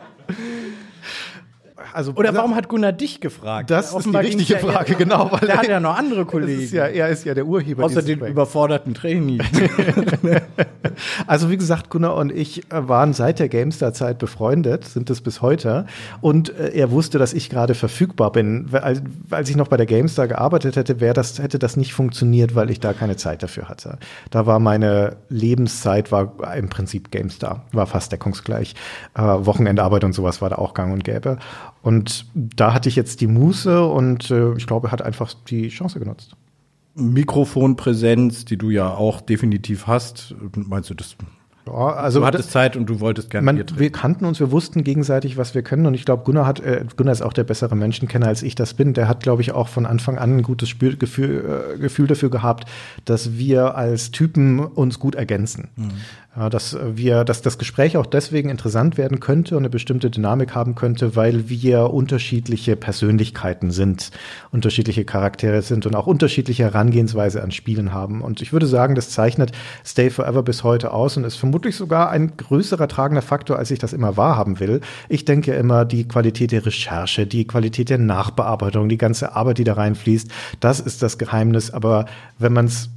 Also, Oder warum hat Gunnar dich gefragt? Das ist die richtige Frage, genau. Weil der hat ja noch andere *laughs* Kollegen. Ja, er ist ja der Urheber. Außer den überforderten Training. *laughs* also wie gesagt, Gunnar und ich äh, waren seit der GameStar-Zeit befreundet, sind es bis heute. Und äh, er wusste, dass ich gerade verfügbar bin. Als, als ich noch bei der GameStar gearbeitet hätte, wäre das, hätte das nicht funktioniert, weil ich da keine Zeit dafür hatte. Da war meine Lebenszeit war im Prinzip GameStar, war fast deckungsgleich. Äh, Wochenendarbeit und sowas war da auch gang und gäbe. Und da hatte ich jetzt die Muße und äh, ich glaube, er hat einfach die Chance genutzt. Mikrofonpräsenz, die du ja auch definitiv hast, meinst du, das ja, also du hattest Zeit und du wolltest gerne man, Wir kannten uns, wir wussten gegenseitig, was wir können. Und ich glaube, Gunnar hat, äh, Gunnar ist auch der bessere Menschenkenner, als ich das bin. Der hat, glaube ich, auch von Anfang an ein gutes Spür, Gefühl, äh, Gefühl dafür gehabt, dass wir als Typen uns gut ergänzen. Mhm. Ja, dass wir, dass das Gespräch auch deswegen interessant werden könnte und eine bestimmte Dynamik haben könnte, weil wir unterschiedliche Persönlichkeiten sind, unterschiedliche Charaktere sind und auch unterschiedliche Herangehensweise an Spielen haben. Und ich würde sagen, das zeichnet Stay Forever bis heute aus und ist vermutlich sogar ein größerer tragender Faktor, als ich das immer wahrhaben will. Ich denke immer, die Qualität der Recherche, die Qualität der Nachbearbeitung, die ganze Arbeit, die da reinfließt, das ist das Geheimnis. Aber wenn man es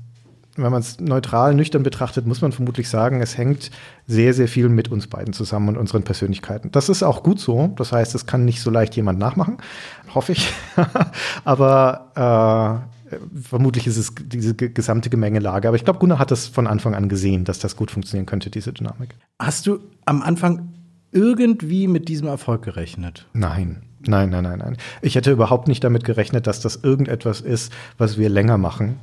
wenn man es neutral, nüchtern betrachtet, muss man vermutlich sagen, es hängt sehr, sehr viel mit uns beiden zusammen und unseren Persönlichkeiten. Das ist auch gut so. Das heißt, es kann nicht so leicht jemand nachmachen, *laughs* hoffe ich. *laughs* Aber äh, vermutlich ist es diese gesamte Gemengelage. Aber ich glaube, Gunnar hat das von Anfang an gesehen, dass das gut funktionieren könnte, diese Dynamik. Hast du am Anfang irgendwie mit diesem Erfolg gerechnet? Nein. Nein, nein, nein, nein. Ich hätte überhaupt nicht damit gerechnet, dass das irgendetwas ist, was wir länger machen,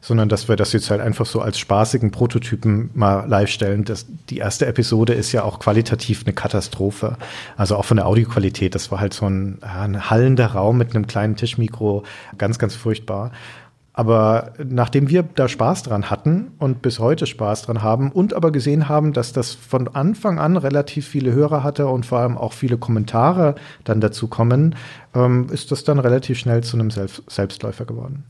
sondern dass wir das jetzt halt einfach so als spaßigen Prototypen mal live stellen. Das, die erste Episode ist ja auch qualitativ eine Katastrophe. Also auch von der Audioqualität. Das war halt so ein, ein hallender Raum mit einem kleinen Tischmikro. Ganz, ganz furchtbar. Aber nachdem wir da Spaß dran hatten und bis heute Spaß dran haben und aber gesehen haben, dass das von Anfang an relativ viele Hörer hatte und vor allem auch viele Kommentare dann dazu kommen, ähm, ist das dann relativ schnell zu einem Selbst Selbstläufer geworden.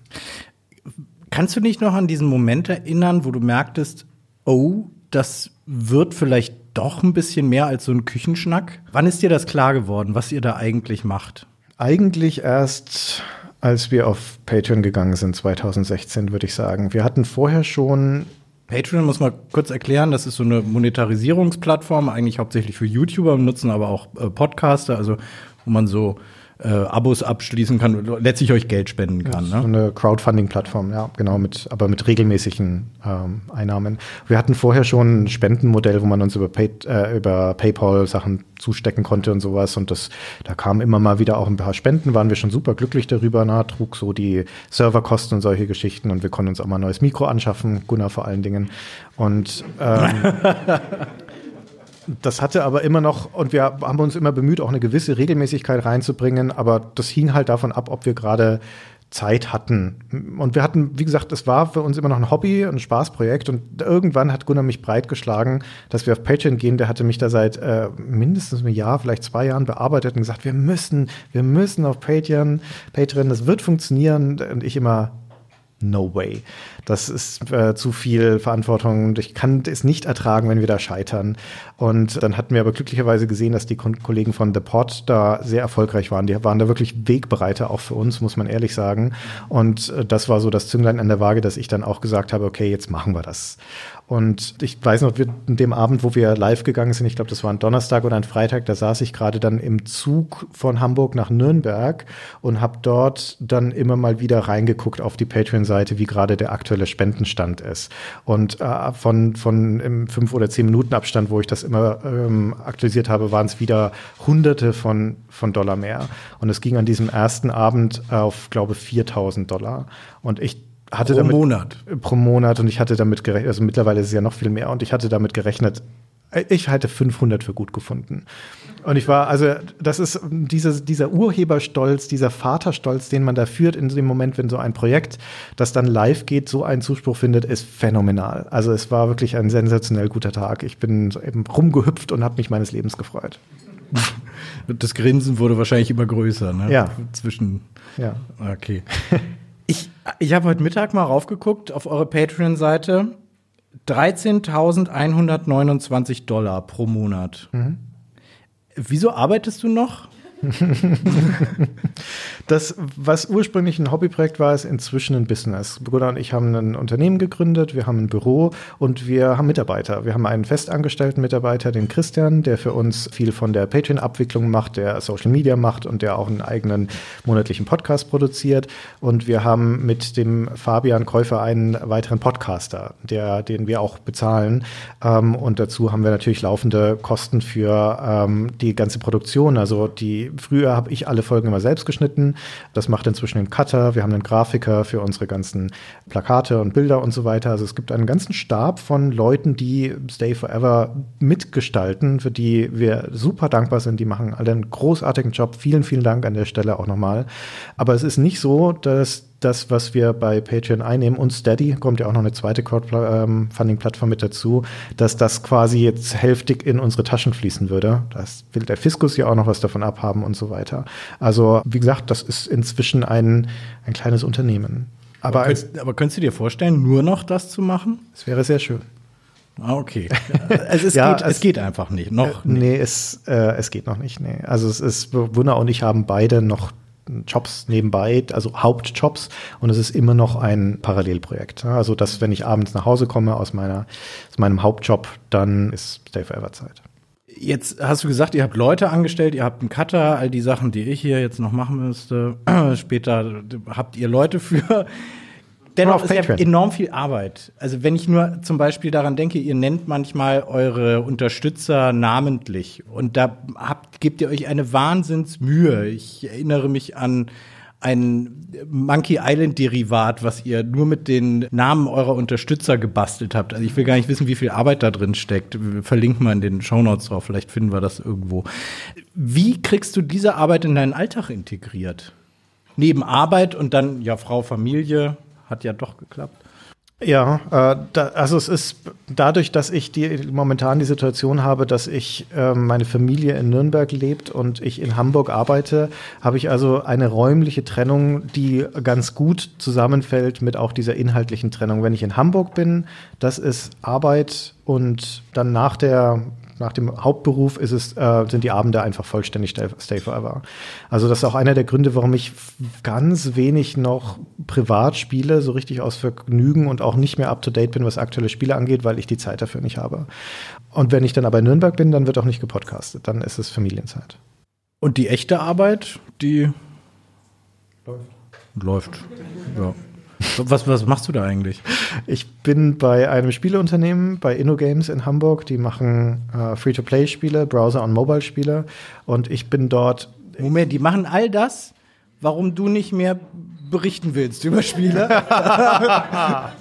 Kannst du dich noch an diesen Moment erinnern, wo du merktest, oh, das wird vielleicht doch ein bisschen mehr als so ein Küchenschnack? Wann ist dir das klar geworden, was ihr da eigentlich macht? Eigentlich erst als wir auf Patreon gegangen sind 2016, würde ich sagen. Wir hatten vorher schon Patreon muss man kurz erklären, das ist so eine Monetarisierungsplattform, eigentlich hauptsächlich für YouTuber, nutzen aber auch äh, Podcaster, also wo man so äh, Abos abschließen kann, letztlich euch Geld spenden kann. Ne? So eine Crowdfunding-Plattform, ja, genau, mit, aber mit regelmäßigen ähm, Einnahmen. Wir hatten vorher schon ein Spendenmodell, wo man uns über, Pay, äh, über PayPal Sachen zustecken konnte und sowas. Und das, da kamen immer mal wieder auch ein paar Spenden, waren wir schon super glücklich darüber, na, trug so die Serverkosten und solche Geschichten und wir konnten uns auch mal ein neues Mikro anschaffen, Gunnar vor allen Dingen. Und ähm, *laughs* Das hatte aber immer noch, und wir haben uns immer bemüht, auch eine gewisse Regelmäßigkeit reinzubringen, aber das hing halt davon ab, ob wir gerade Zeit hatten. Und wir hatten, wie gesagt, es war für uns immer noch ein Hobby, ein Spaßprojekt. Und irgendwann hat Gunnar mich breitgeschlagen, dass wir auf Patreon gehen. Der hatte mich da seit äh, mindestens einem Jahr, vielleicht zwei Jahren bearbeitet und gesagt, wir müssen, wir müssen auf Patreon, Patreon, das wird funktionieren. Und ich immer, no way. Das ist äh, zu viel Verantwortung ich kann es nicht ertragen, wenn wir da scheitern. Und dann hatten wir aber glücklicherweise gesehen, dass die Kollegen von The Pod da sehr erfolgreich waren. Die waren da wirklich Wegbereiter auch für uns, muss man ehrlich sagen. Und äh, das war so das Zünglein an der Waage, dass ich dann auch gesagt habe, okay, jetzt machen wir das. Und ich weiß noch, in dem Abend, wo wir live gegangen sind, ich glaube, das war ein Donnerstag oder ein Freitag, da saß ich gerade dann im Zug von Hamburg nach Nürnberg und habe dort dann immer mal wieder reingeguckt auf die Patreon-Seite, wie gerade der aktuelle Spendenstand ist. Und äh, von, von im fünf oder zehn Minuten Abstand, wo ich das immer ähm, aktualisiert habe, waren es wieder Hunderte von, von Dollar mehr. Und es ging an diesem ersten Abend auf, glaube 4000 Dollar. Und ich hatte pro damit, Monat. Pro Monat und ich hatte damit gerechnet, also mittlerweile ist es ja noch viel mehr und ich hatte damit gerechnet, ich halte 500 für gut gefunden. Und ich war, also das ist dieser, dieser Urheberstolz, dieser Vaterstolz, den man da führt in dem Moment, wenn so ein Projekt, das dann live geht, so einen Zuspruch findet, ist phänomenal. Also es war wirklich ein sensationell guter Tag. Ich bin eben rumgehüpft und habe mich meines Lebens gefreut. Das Grinsen wurde wahrscheinlich immer größer, ne? Ja. Zwischen. Ja. Okay. *laughs* Ich, ich habe heute Mittag mal raufgeguckt auf eure Patreon-Seite. 13.129 Dollar pro Monat. Mhm. Wieso arbeitest du noch? *laughs* das, was ursprünglich ein Hobbyprojekt war, ist inzwischen ein Business. Bruder und ich haben ein Unternehmen gegründet, wir haben ein Büro und wir haben Mitarbeiter. Wir haben einen festangestellten Mitarbeiter, den Christian, der für uns viel von der Patreon-Abwicklung macht, der Social Media macht und der auch einen eigenen monatlichen Podcast produziert. Und wir haben mit dem Fabian Käufer einen weiteren Podcaster, der, den wir auch bezahlen. Ähm, und dazu haben wir natürlich laufende Kosten für ähm, die ganze Produktion, also die früher habe ich alle Folgen immer selbst geschnitten Das macht inzwischen ein Cutter. Wir haben einen Grafiker für unsere ganzen Plakate und Bilder und so weiter. Also es gibt einen ganzen Stab von Leuten, die Stay Forever mitgestalten, für die wir super dankbar sind. Die machen alle einen großartigen Job. Vielen, vielen Dank an der Stelle auch nochmal. Aber es ist nicht so, dass das, was wir bei Patreon einnehmen und Steady, kommt ja auch noch eine zweite Crowdfunding-Plattform mit dazu, dass das quasi jetzt hälftig in unsere Taschen fließen würde. Das will der Fiskus ja auch noch was davon abhaben und so weiter. Also, wie gesagt, das ist inzwischen ein, ein kleines Unternehmen. Aber, aber, könntest, aber könntest du dir vorstellen, nur noch das zu machen? Es wäre sehr schön. Ah, okay. *laughs* Also es, ja, geht, es, es, geht einfach nicht. Noch äh, Nee, es, äh, es geht noch nicht. Nee. Also es ist, Wunder und ich haben beide noch Jobs nebenbei, also Hauptjobs und es ist immer noch ein Parallelprojekt. Also dass, wenn ich abends nach Hause komme aus meiner, aus meinem Hauptjob, dann ist Stay Forever Zeit. Jetzt hast du gesagt, ihr habt Leute angestellt, ihr habt einen Cutter, all die Sachen, die ich hier jetzt noch machen müsste. *clears throat* Später habt ihr Leute für dennoch ist ja enorm viel Arbeit. Also wenn ich nur zum Beispiel daran denke, ihr nennt manchmal eure Unterstützer namentlich und da habt, gebt ihr euch eine Wahnsinnsmühe. Ich erinnere mich an ein Monkey Island Derivat, was ihr nur mit den Namen eurer Unterstützer gebastelt habt. Also ich will gar nicht wissen, wie viel Arbeit da drin steckt. Verlinken wir in den Shownotes drauf, vielleicht finden wir das irgendwo. Wie kriegst du diese Arbeit in deinen Alltag integriert? Neben Arbeit und dann ja Frau, Familie, hat ja doch geklappt. Ja, äh, da, also es ist dadurch, dass ich die, momentan die Situation habe, dass ich äh, meine Familie in Nürnberg lebt und ich in Hamburg arbeite, habe ich also eine räumliche Trennung, die ganz gut zusammenfällt mit auch dieser inhaltlichen Trennung. Wenn ich in Hamburg bin, das ist Arbeit und dann nach der nach dem Hauptberuf ist es, äh, sind die Abende einfach vollständig Stay, Stay Forever. Also das ist auch einer der Gründe, warum ich ganz wenig noch privat spiele, so richtig aus Vergnügen und auch nicht mehr up to date bin, was aktuelle Spiele angeht, weil ich die Zeit dafür nicht habe. Und wenn ich dann aber in Nürnberg bin, dann wird auch nicht gepodcastet. Dann ist es Familienzeit. Und die echte Arbeit, die läuft. Läuft. Ja. Was, was machst du da eigentlich? Ich bin bei einem Spieleunternehmen, bei InnoGames in Hamburg. Die machen äh, Free-to-Play-Spiele, Browser- und Mobile-Spiele. Und ich bin dort. Moment, die machen all das, warum du nicht mehr berichten willst über Spiele? *laughs* *laughs*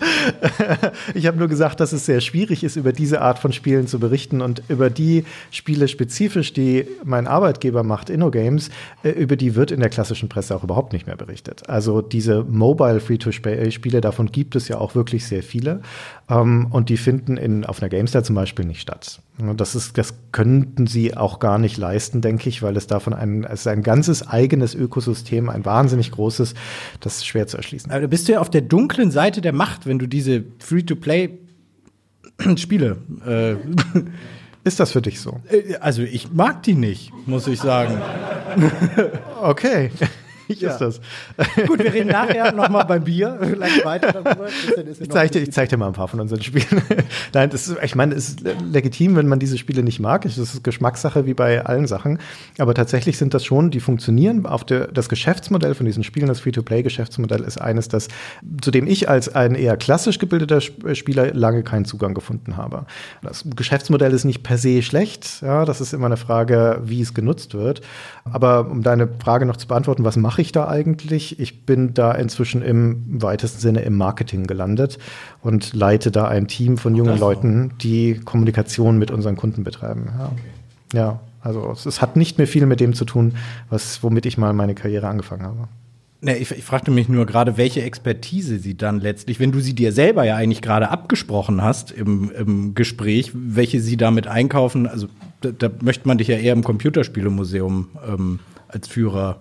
*laughs* ich habe nur gesagt, dass es sehr schwierig ist, über diese Art von Spielen zu berichten und über die Spiele spezifisch, die mein Arbeitgeber macht, InnoGames, äh, über die wird in der klassischen Presse auch überhaupt nicht mehr berichtet. Also diese Mobile Free-to-Spiele, davon gibt es ja auch wirklich sehr viele ähm, und die finden in, auf einer GameStar zum Beispiel nicht statt. Das, ist, das könnten sie auch gar nicht leisten, denke ich, weil es davon ein, es ist ein ganzes eigenes Ökosystem, ein wahnsinnig großes, das ist schwer zu erschließen. Aber da bist du ja auf der dunklen Seite der Macht, wenn du diese Free-to-Play-Spiele. *clears throat* Äh, ist das für dich so? Äh, also ich mag die nicht, muss ich sagen. okay. *laughs* Ich ja. ist das. Gut, wir reden nachher nochmal beim Bier *laughs* vielleicht weiter darüber. Ich zeige dir, zeig dir mal ein paar von unseren Spielen. *laughs* Nein, das ist, ich meine, es ist legitim, wenn man diese Spiele nicht mag. Das ist Geschmackssache wie bei allen Sachen. Aber tatsächlich sind das schon, die funktionieren. Auf der, das Geschäftsmodell von diesen Spielen, das Free-to-Play-Geschäftsmodell, ist eines, das, zu dem ich als ein eher klassisch gebildeter Spieler lange keinen Zugang gefunden habe. Das Geschäftsmodell ist nicht per se schlecht. Ja, das ist immer eine Frage, wie es genutzt wird. Aber um deine Frage noch zu beantworten, was mache ich da eigentlich? Ich bin da inzwischen im weitesten Sinne im Marketing gelandet und leite da ein Team von jungen Leuten, die Kommunikation mit unseren Kunden betreiben. Ja, okay. ja also es, es, hat nicht mehr viel mit dem zu tun, was, womit ich mal meine Karriere angefangen habe. Ne, ich, ich fragte mich nur gerade, welche Expertise sie dann letztlich, wenn du sie dir selber ja eigentlich gerade abgesprochen hast im, im Gespräch, welche sie damit einkaufen, also da, da möchte man dich ja eher im Computerspielemuseum ähm, als Führer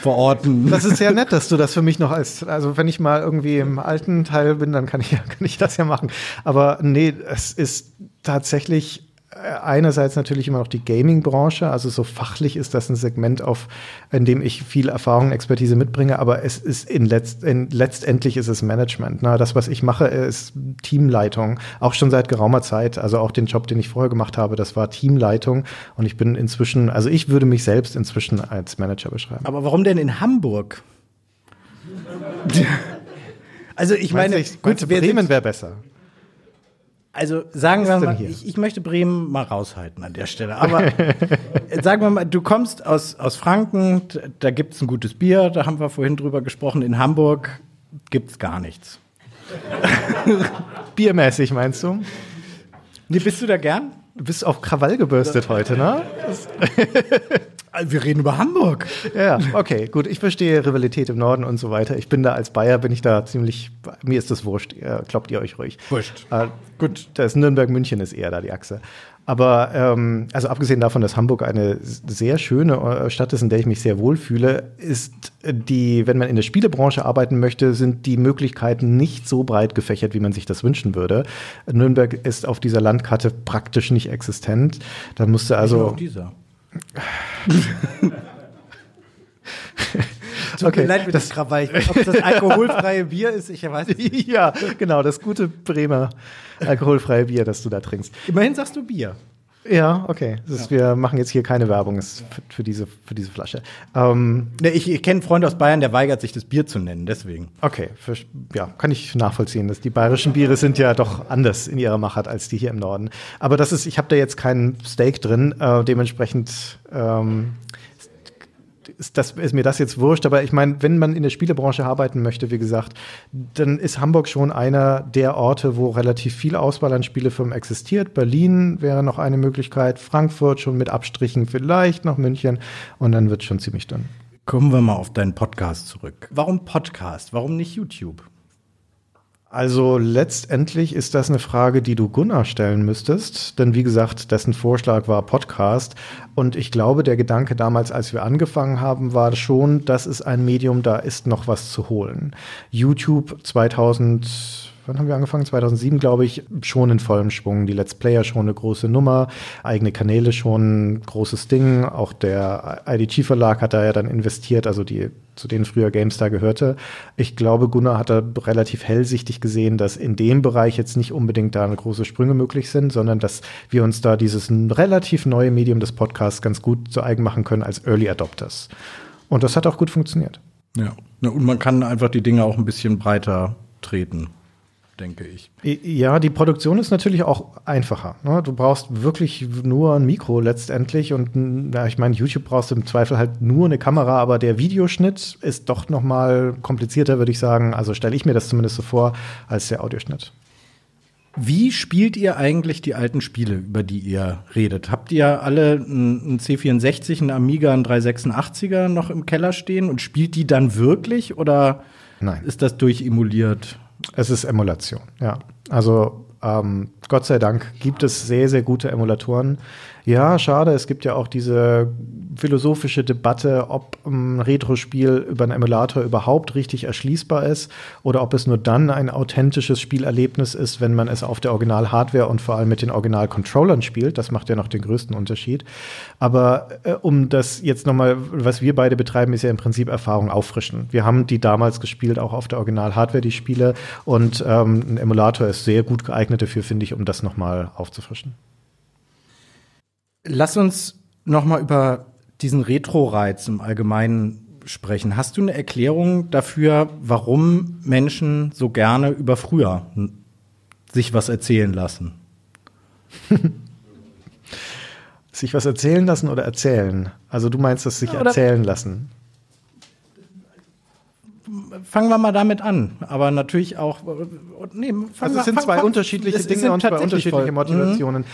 verorten. Das ist sehr nett, dass du das für mich noch als, also wenn ich mal irgendwie im alten Teil bin, dann kann ich, kann ich das ja machen. Aber nee, es ist tatsächlich einerseits natürlich immer noch die Gaming-Branche, also so fachlich ist das ein Segment, auf, in dem ich viel Erfahrung, Expertise mitbringe, aber es ist in, letzt, in letztendlich ist es Management. Ne? Das, was ich mache, ist Teamleitung, auch schon seit geraumer Zeit. Also auch den Job, den ich vorher gemacht habe, das war Teamleitung und ich bin inzwischen, also ich würde mich selbst inzwischen als Manager beschreiben. Aber warum denn in Hamburg? *laughs* also ich meine, ich, gut, Bremen wäre besser. Also sagen wir mal, ich, ich möchte Bremen mal raushalten an der Stelle. Aber *laughs* sagen wir mal, du kommst aus, aus Franken, da gibt's ein gutes Bier, da haben wir vorhin drüber gesprochen. In Hamburg gibt's gar nichts. *laughs* Biermäßig meinst du? Nee, bist du da gern? Du bist auf Krawall gebürstet heute, ne? *laughs* Wir reden über Hamburg. Ja, okay, gut. Ich verstehe Rivalität im Norden und so weiter. Ich bin da als Bayer, bin ich da ziemlich, mir ist das wurscht. Kloppt ihr euch ruhig. Wurscht. Äh, gut, das Nürnberg-München ist eher da die Achse. Aber ähm, also abgesehen davon, dass Hamburg eine sehr schöne äh, Stadt ist, in der ich mich sehr wohlfühle, ist die, wenn man in der Spielebranche arbeiten möchte, sind die Möglichkeiten nicht so breit gefächert, wie man sich das wünschen würde. Nürnberg ist auf dieser Landkarte praktisch nicht existent. Da musste Nur also auf dieser. Okay, Leid mit das Krawall. Ob das alkoholfreie Bier ist, ich weiß nicht. *laughs* ja, genau, das gute Bremer alkoholfreie Bier, das du da trinkst. Immerhin sagst du Bier. Ja, okay. Ist, Wir machen jetzt hier keine Werbung für, für, diese, für diese Flasche. Ähm, ich, ich kenne einen Freund aus Bayern, der weigert sich, das Bier zu nennen, deswegen. okay, für, ja, kann ich nachvollziehen. Dass die bayerischen Biere sind ja doch anders in ihrer Machart als die hier im Norden. Aber das ist, ich habe da jetzt keinen Steak drin, äh, dementsprechend ähm, ist, das, ist mir das jetzt wurscht. Aber ich meine, wenn man in der Spielebranche arbeiten möchte, wie gesagt, dann ist Hamburg schon einer der Orte, wo relativ viel Auswahl an Spielefirmen existiert. Berlin wäre noch eine Möglichkeit, Frankfurt schon mit Abstrichen, vielleicht noch München und dann wird schon ziemlich dünn. Kommen wir mal auf deinen Podcast zurück. Warum Podcast? Warum nicht YouTube? Also letztendlich ist das eine Frage, die du Gunnar stellen müsstest, denn wie gesagt, dessen Vorschlag war Podcast und ich glaube, der Gedanke damals, als wir angefangen haben, war schon, das ist ein Medium, da ist noch was zu holen. YouTube 2000 Wann haben wir angefangen? 2007, glaube ich, schon in vollem Schwung. Die Let's Player schon eine große Nummer, eigene Kanäle schon ein großes Ding. Auch der IDG-Verlag hat da ja dann investiert, also die zu denen früher GameStar gehörte. Ich glaube, Gunnar hat da relativ hellsichtig gesehen, dass in dem Bereich jetzt nicht unbedingt da große Sprünge möglich sind, sondern dass wir uns da dieses relativ neue Medium des Podcasts ganz gut zu eigen machen können als Early Adopters. Und das hat auch gut funktioniert. Ja. Und man kann einfach die Dinge auch ein bisschen breiter treten, denke ich. Ja, die Produktion ist natürlich auch einfacher. Ne? Du brauchst wirklich nur ein Mikro letztendlich und ja, ich meine, YouTube brauchst du im Zweifel halt nur eine Kamera, aber der Videoschnitt ist doch noch mal komplizierter, würde ich sagen. Also stelle ich mir das zumindest so vor, als der Audioschnitt. Wie spielt ihr eigentlich die alten Spiele, über die ihr redet? Habt ihr alle einen C64, einen Amiga, einen 386er noch im Keller stehen und spielt die dann wirklich oder Nein. ist das durchemuliert? Es ist Emulation, ja. Also ähm, Gott sei Dank gibt es sehr, sehr gute Emulatoren. Ja, schade, es gibt ja auch diese philosophische Debatte, ob ein Retro-Spiel über einen Emulator überhaupt richtig erschließbar ist oder ob es nur dann ein authentisches Spielerlebnis ist, wenn man es auf der Original-Hardware und vor allem mit den Original-Controllern spielt. Das macht ja noch den größten Unterschied. Aber äh, um das jetzt nochmal, was wir beide betreiben, ist ja im Prinzip Erfahrung auffrischen. Wir haben die damals gespielt, auch auf der Original-Hardware, die Spiele. Und ähm, ein Emulator ist sehr gut geeignet dafür, finde ich, um das nochmal aufzufrischen. Lass uns noch mal über diesen Retro-Reiz im Allgemeinen sprechen. Hast du eine Erklärung dafür, warum Menschen so gerne über früher sich was erzählen lassen? *laughs* Sich was erzählen lassen oder erzählen? Also du meinst das sich Oder- erzählen lassen? Fangen wir mal damit an. Aber natürlich auch. äh, Nee, Also es sind fang- zwei fang- unterschiedliche Dinge und zwei unterschiedliche voll- Mhm. Motivationen.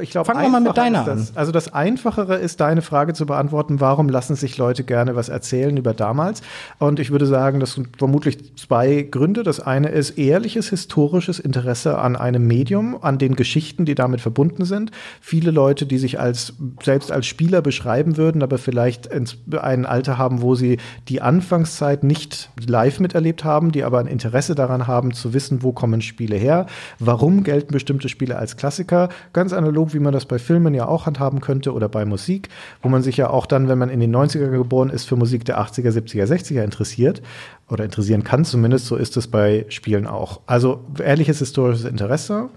Ich glaube, Fangen wir mal mit deiner das, Also das Einfachere ist, deine Frage zu beantworten, warum lassen sich Leute gerne was erzählen über damals? Und ich würde sagen, das sind vermutlich zwei Gründe. Das eine ist ehrliches historisches Interesse an einem Medium, an den Geschichten, die damit verbunden sind. Viele Leute, die sich als selbst als Spieler beschreiben würden, aber vielleicht ein Alter haben, wo sie die Anfangszeit nicht live miterlebt haben, die aber ein Interesse daran haben, zu wissen, wo kommen Spiele her, warum gelten bestimmte Spiele als Klassiker, ganz analog, wie man das bei Filmen ja auch handhaben könnte oder bei Musik, wo man sich ja auch dann, wenn man in den 90er geboren ist, für Musik der 80er, 70er, 60er interessiert oder interessieren kann zumindest, so ist es bei Spielen auch. Also ehrliches historisches Interesse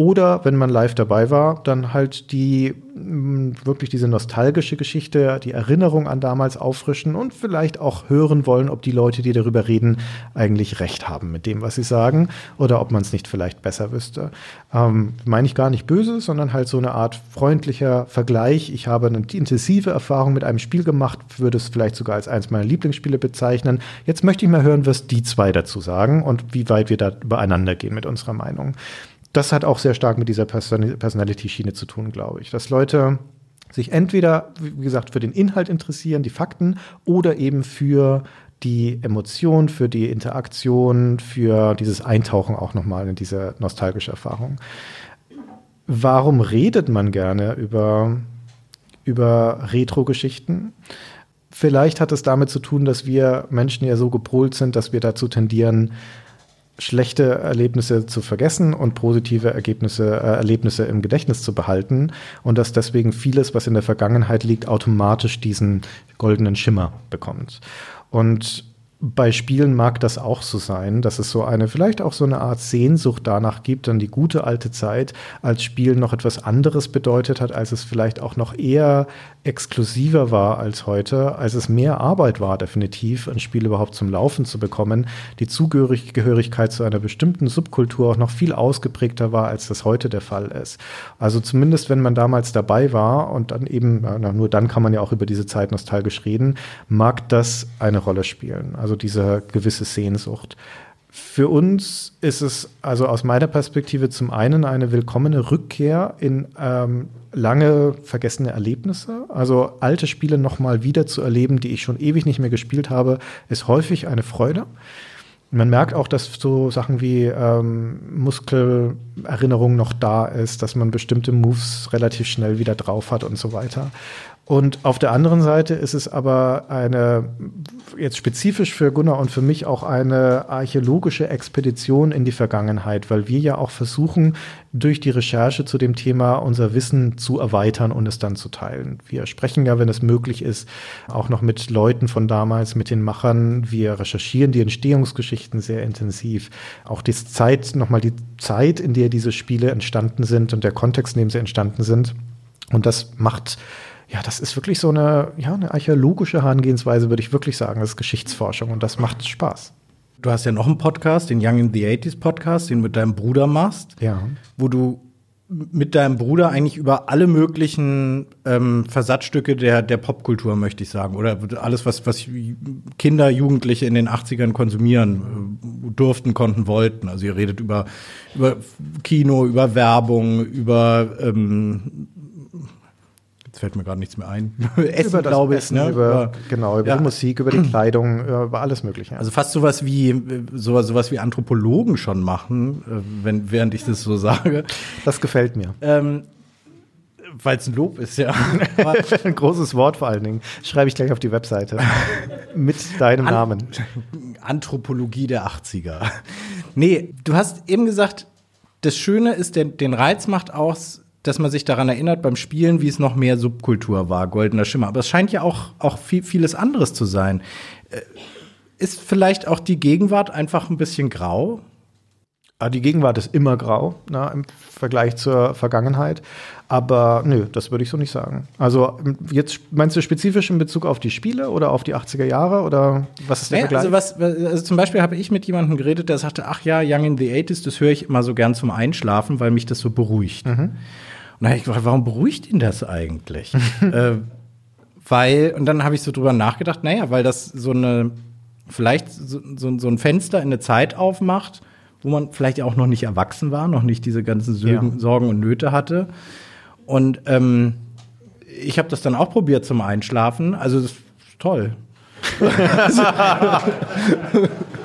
oder wenn man live dabei war, dann halt die mh, wirklich diese nostalgische Geschichte, die Erinnerung an damals auffrischen und vielleicht auch hören wollen, ob die Leute, die darüber darüber reden, eigentlich recht haben mit dem, was sie sagen oder ob man es nicht vielleicht besser wüsste. Ähm, meine ich gar nicht böse, sondern halt so eine Art freundlicher Vergleich. Ich habe eine intensive Erfahrung mit einem Spiel gemacht, würde es vielleicht sogar als eines meiner Lieblingsspiele bezeichnen. Jetzt möchte ich mal hören, was die zwei dazu sagen und wie weit wir da übereinander gehen mit unserer Meinung. Das hat auch sehr stark mit dieser Person Personality-Schiene zu tun, glaube ich. Dass Leute sich entweder, wie gesagt, für den Inhalt interessieren, die Fakten, oder eben für die Emotion, für die Interaktion, für dieses Eintauchen auch nochmal in diese nostalgische Erfahrung. Warum redet man gerne über, über Retro-Geschichten? Vielleicht hat es damit zu tun, dass wir Menschen ja so gepolt sind, dass wir dazu tendieren, schlechte Erlebnisse zu vergessen und positive Ergebnisse, äh, Erlebnisse im Gedächtnis zu behalten und dass deswegen vieles, was in der Vergangenheit liegt, automatisch diesen goldenen Schimmer bekommt. Und bei Spielen mag das auch so sein, dass es so eine, vielleicht auch so eine Art Sehnsucht danach gibt, an die gute alte Zeit, als Spiel noch etwas anderes bedeutet hat, als es vielleicht auch noch eher exklusiver war als heute, als es mehr Arbeit war, definitiv, ein Spiel überhaupt zum Laufen zu bekommen, die Zugehörigkeit zu einer bestimmten Subkultur auch noch viel ausgeprägter war, als das heute der Fall ist. Also zumindest, wenn man damals dabei war und dann eben, na, nur dann kann man ja auch über diese Zeit nostalgisch reden, mag das eine Rolle spielen. Also diese gewisse Sehnsucht. Für uns ist es also aus meiner Perspektive zum einen eine willkommene Rückkehr in ähm, lange vergessene Erlebnisse. Also alte Spiele nochmal wieder zu erleben, die ich schon ewig nicht mehr gespielt habe, ist häufig eine Freude. Man merkt auch, dass so Sachen wie ähm, Muskelerinnerung noch da ist, dass man bestimmte Moves relativ schnell wieder drauf hat und so weiter. Und auf der anderen Seite ist es aber eine, jetzt spezifisch für Gunnar und für mich auch eine archäologische Expedition in die Vergangenheit, weil wir ja auch versuchen, durch die Recherche zu dem Thema unser Wissen zu erweitern und es dann zu teilen. Wir sprechen ja, wenn es möglich ist, auch noch mit Leuten von damals, mit den Machern. Wir recherchieren die Entstehungsgeschichten sehr intensiv. Auch die Zeit, nochmal die Zeit, in der diese Spiele entstanden sind und der Kontext, in dem sie entstanden sind. Und das macht ja, das ist wirklich so eine, ja, eine archäologische Herangehensweise, würde ich wirklich sagen. Das ist Geschichtsforschung und das macht Spaß. Du hast ja noch einen Podcast, den Young in the 80s Podcast, den du mit deinem Bruder machst, ja. wo du mit deinem Bruder eigentlich über alle möglichen ähm, Versatzstücke der, der Popkultur, möchte ich sagen, oder alles, was, was Kinder, Jugendliche in den 80ern konsumieren äh, durften, konnten, wollten. Also ihr redet über, über Kino, über Werbung, über ähm, fällt mir gerade nichts mehr ein. *laughs* Essen, glaube ich. Ne? Über, genau, über ja. die Musik, über die *clears throat* Kleidung, über alles Mögliche. Also fast sowas wie sowas, sowas wie Anthropologen schon machen, äh, wenn, während ich das so sage. Das gefällt mir. Ähm, weil es ein Lob ist, ja. ein großes Wort vor allen Dingen. Schreibe ich gleich auf die Webseite. Mit deinem An Namen. Anthropologie der 80er. Nee, du hast eben gesagt, das Schöne ist, den, den Reiz macht aus, dass man sich daran erinnert beim Spielen, wie es noch mehr Subkultur war, goldener Schimmer. Aber es scheint ja auch, auch viel, vieles anderes zu sein. Äh, ist vielleicht auch die Gegenwart einfach ein bisschen grau? Ah, die Gegenwart ist immer grau na, im Vergleich zur Vergangenheit. Aber nö, das würde ich so nicht sagen. Also jetzt meinst du spezifisch in Bezug auf die Spiele oder auf die 80er Jahre oder was ist der naja, Vergleich? Also, was, also zum Beispiel habe ich mit jemandem geredet, der sagte, ach ja, Young in the 80s, das höre ich immer so gern zum Einschlafen, weil mich das so beruhigt. Mhm. Und dann habe ich gefragt, warum beruhigt ihn das eigentlich? *laughs* äh, weil, und dann habe ich so drüber nachgedacht, naja, weil das so eine, vielleicht so, so, so ein Fenster in eine Zeit aufmacht, wo man vielleicht auch noch nicht erwachsen war, noch nicht diese ganzen Sorgen, ja. Sorgen und Nöte hatte. Und ähm, ich habe das dann auch probiert zum Einschlafen. Also das ist toll. *laughs*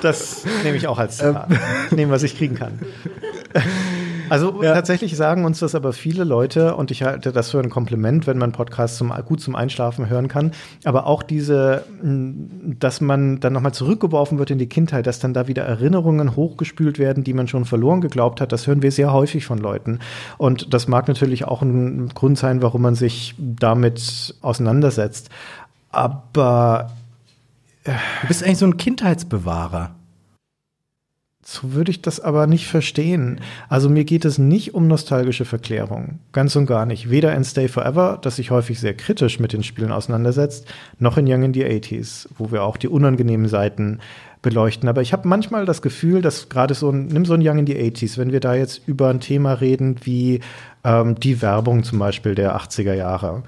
das nehme ich auch als Zitat. Nehmen, was ich kriegen kann. *laughs* Also ja. tatsächlich sagen uns das aber viele Leute und ich halte das für ein Kompliment, wenn man Podcasts zum, gut zum Einschlafen hören kann. Aber auch diese, dass man dann nochmal zurückgeworfen wird in die Kindheit, dass dann da wieder Erinnerungen hochgespült werden, die man schon verloren geglaubt hat, das hören wir sehr häufig von Leuten. Und das mag natürlich auch ein Grund sein, warum man sich damit auseinandersetzt. Aber äh, du bist eigentlich so ein Kindheitsbewahrer. So würde ich das aber nicht verstehen. Also mir geht es nicht um nostalgische Verklärung. Ganz und gar nicht. Weder in Stay Forever, das sich häufig sehr kritisch mit den Spielen auseinandersetzt, noch in Young in the 80s, wo wir auch die unangenehmen Seiten beleuchten. Aber ich habe manchmal das Gefühl, dass gerade so ein, nimm so ein Young in the 80s, wenn wir da jetzt über ein Thema reden wie ähm, die Werbung zum Beispiel der 80er Jahre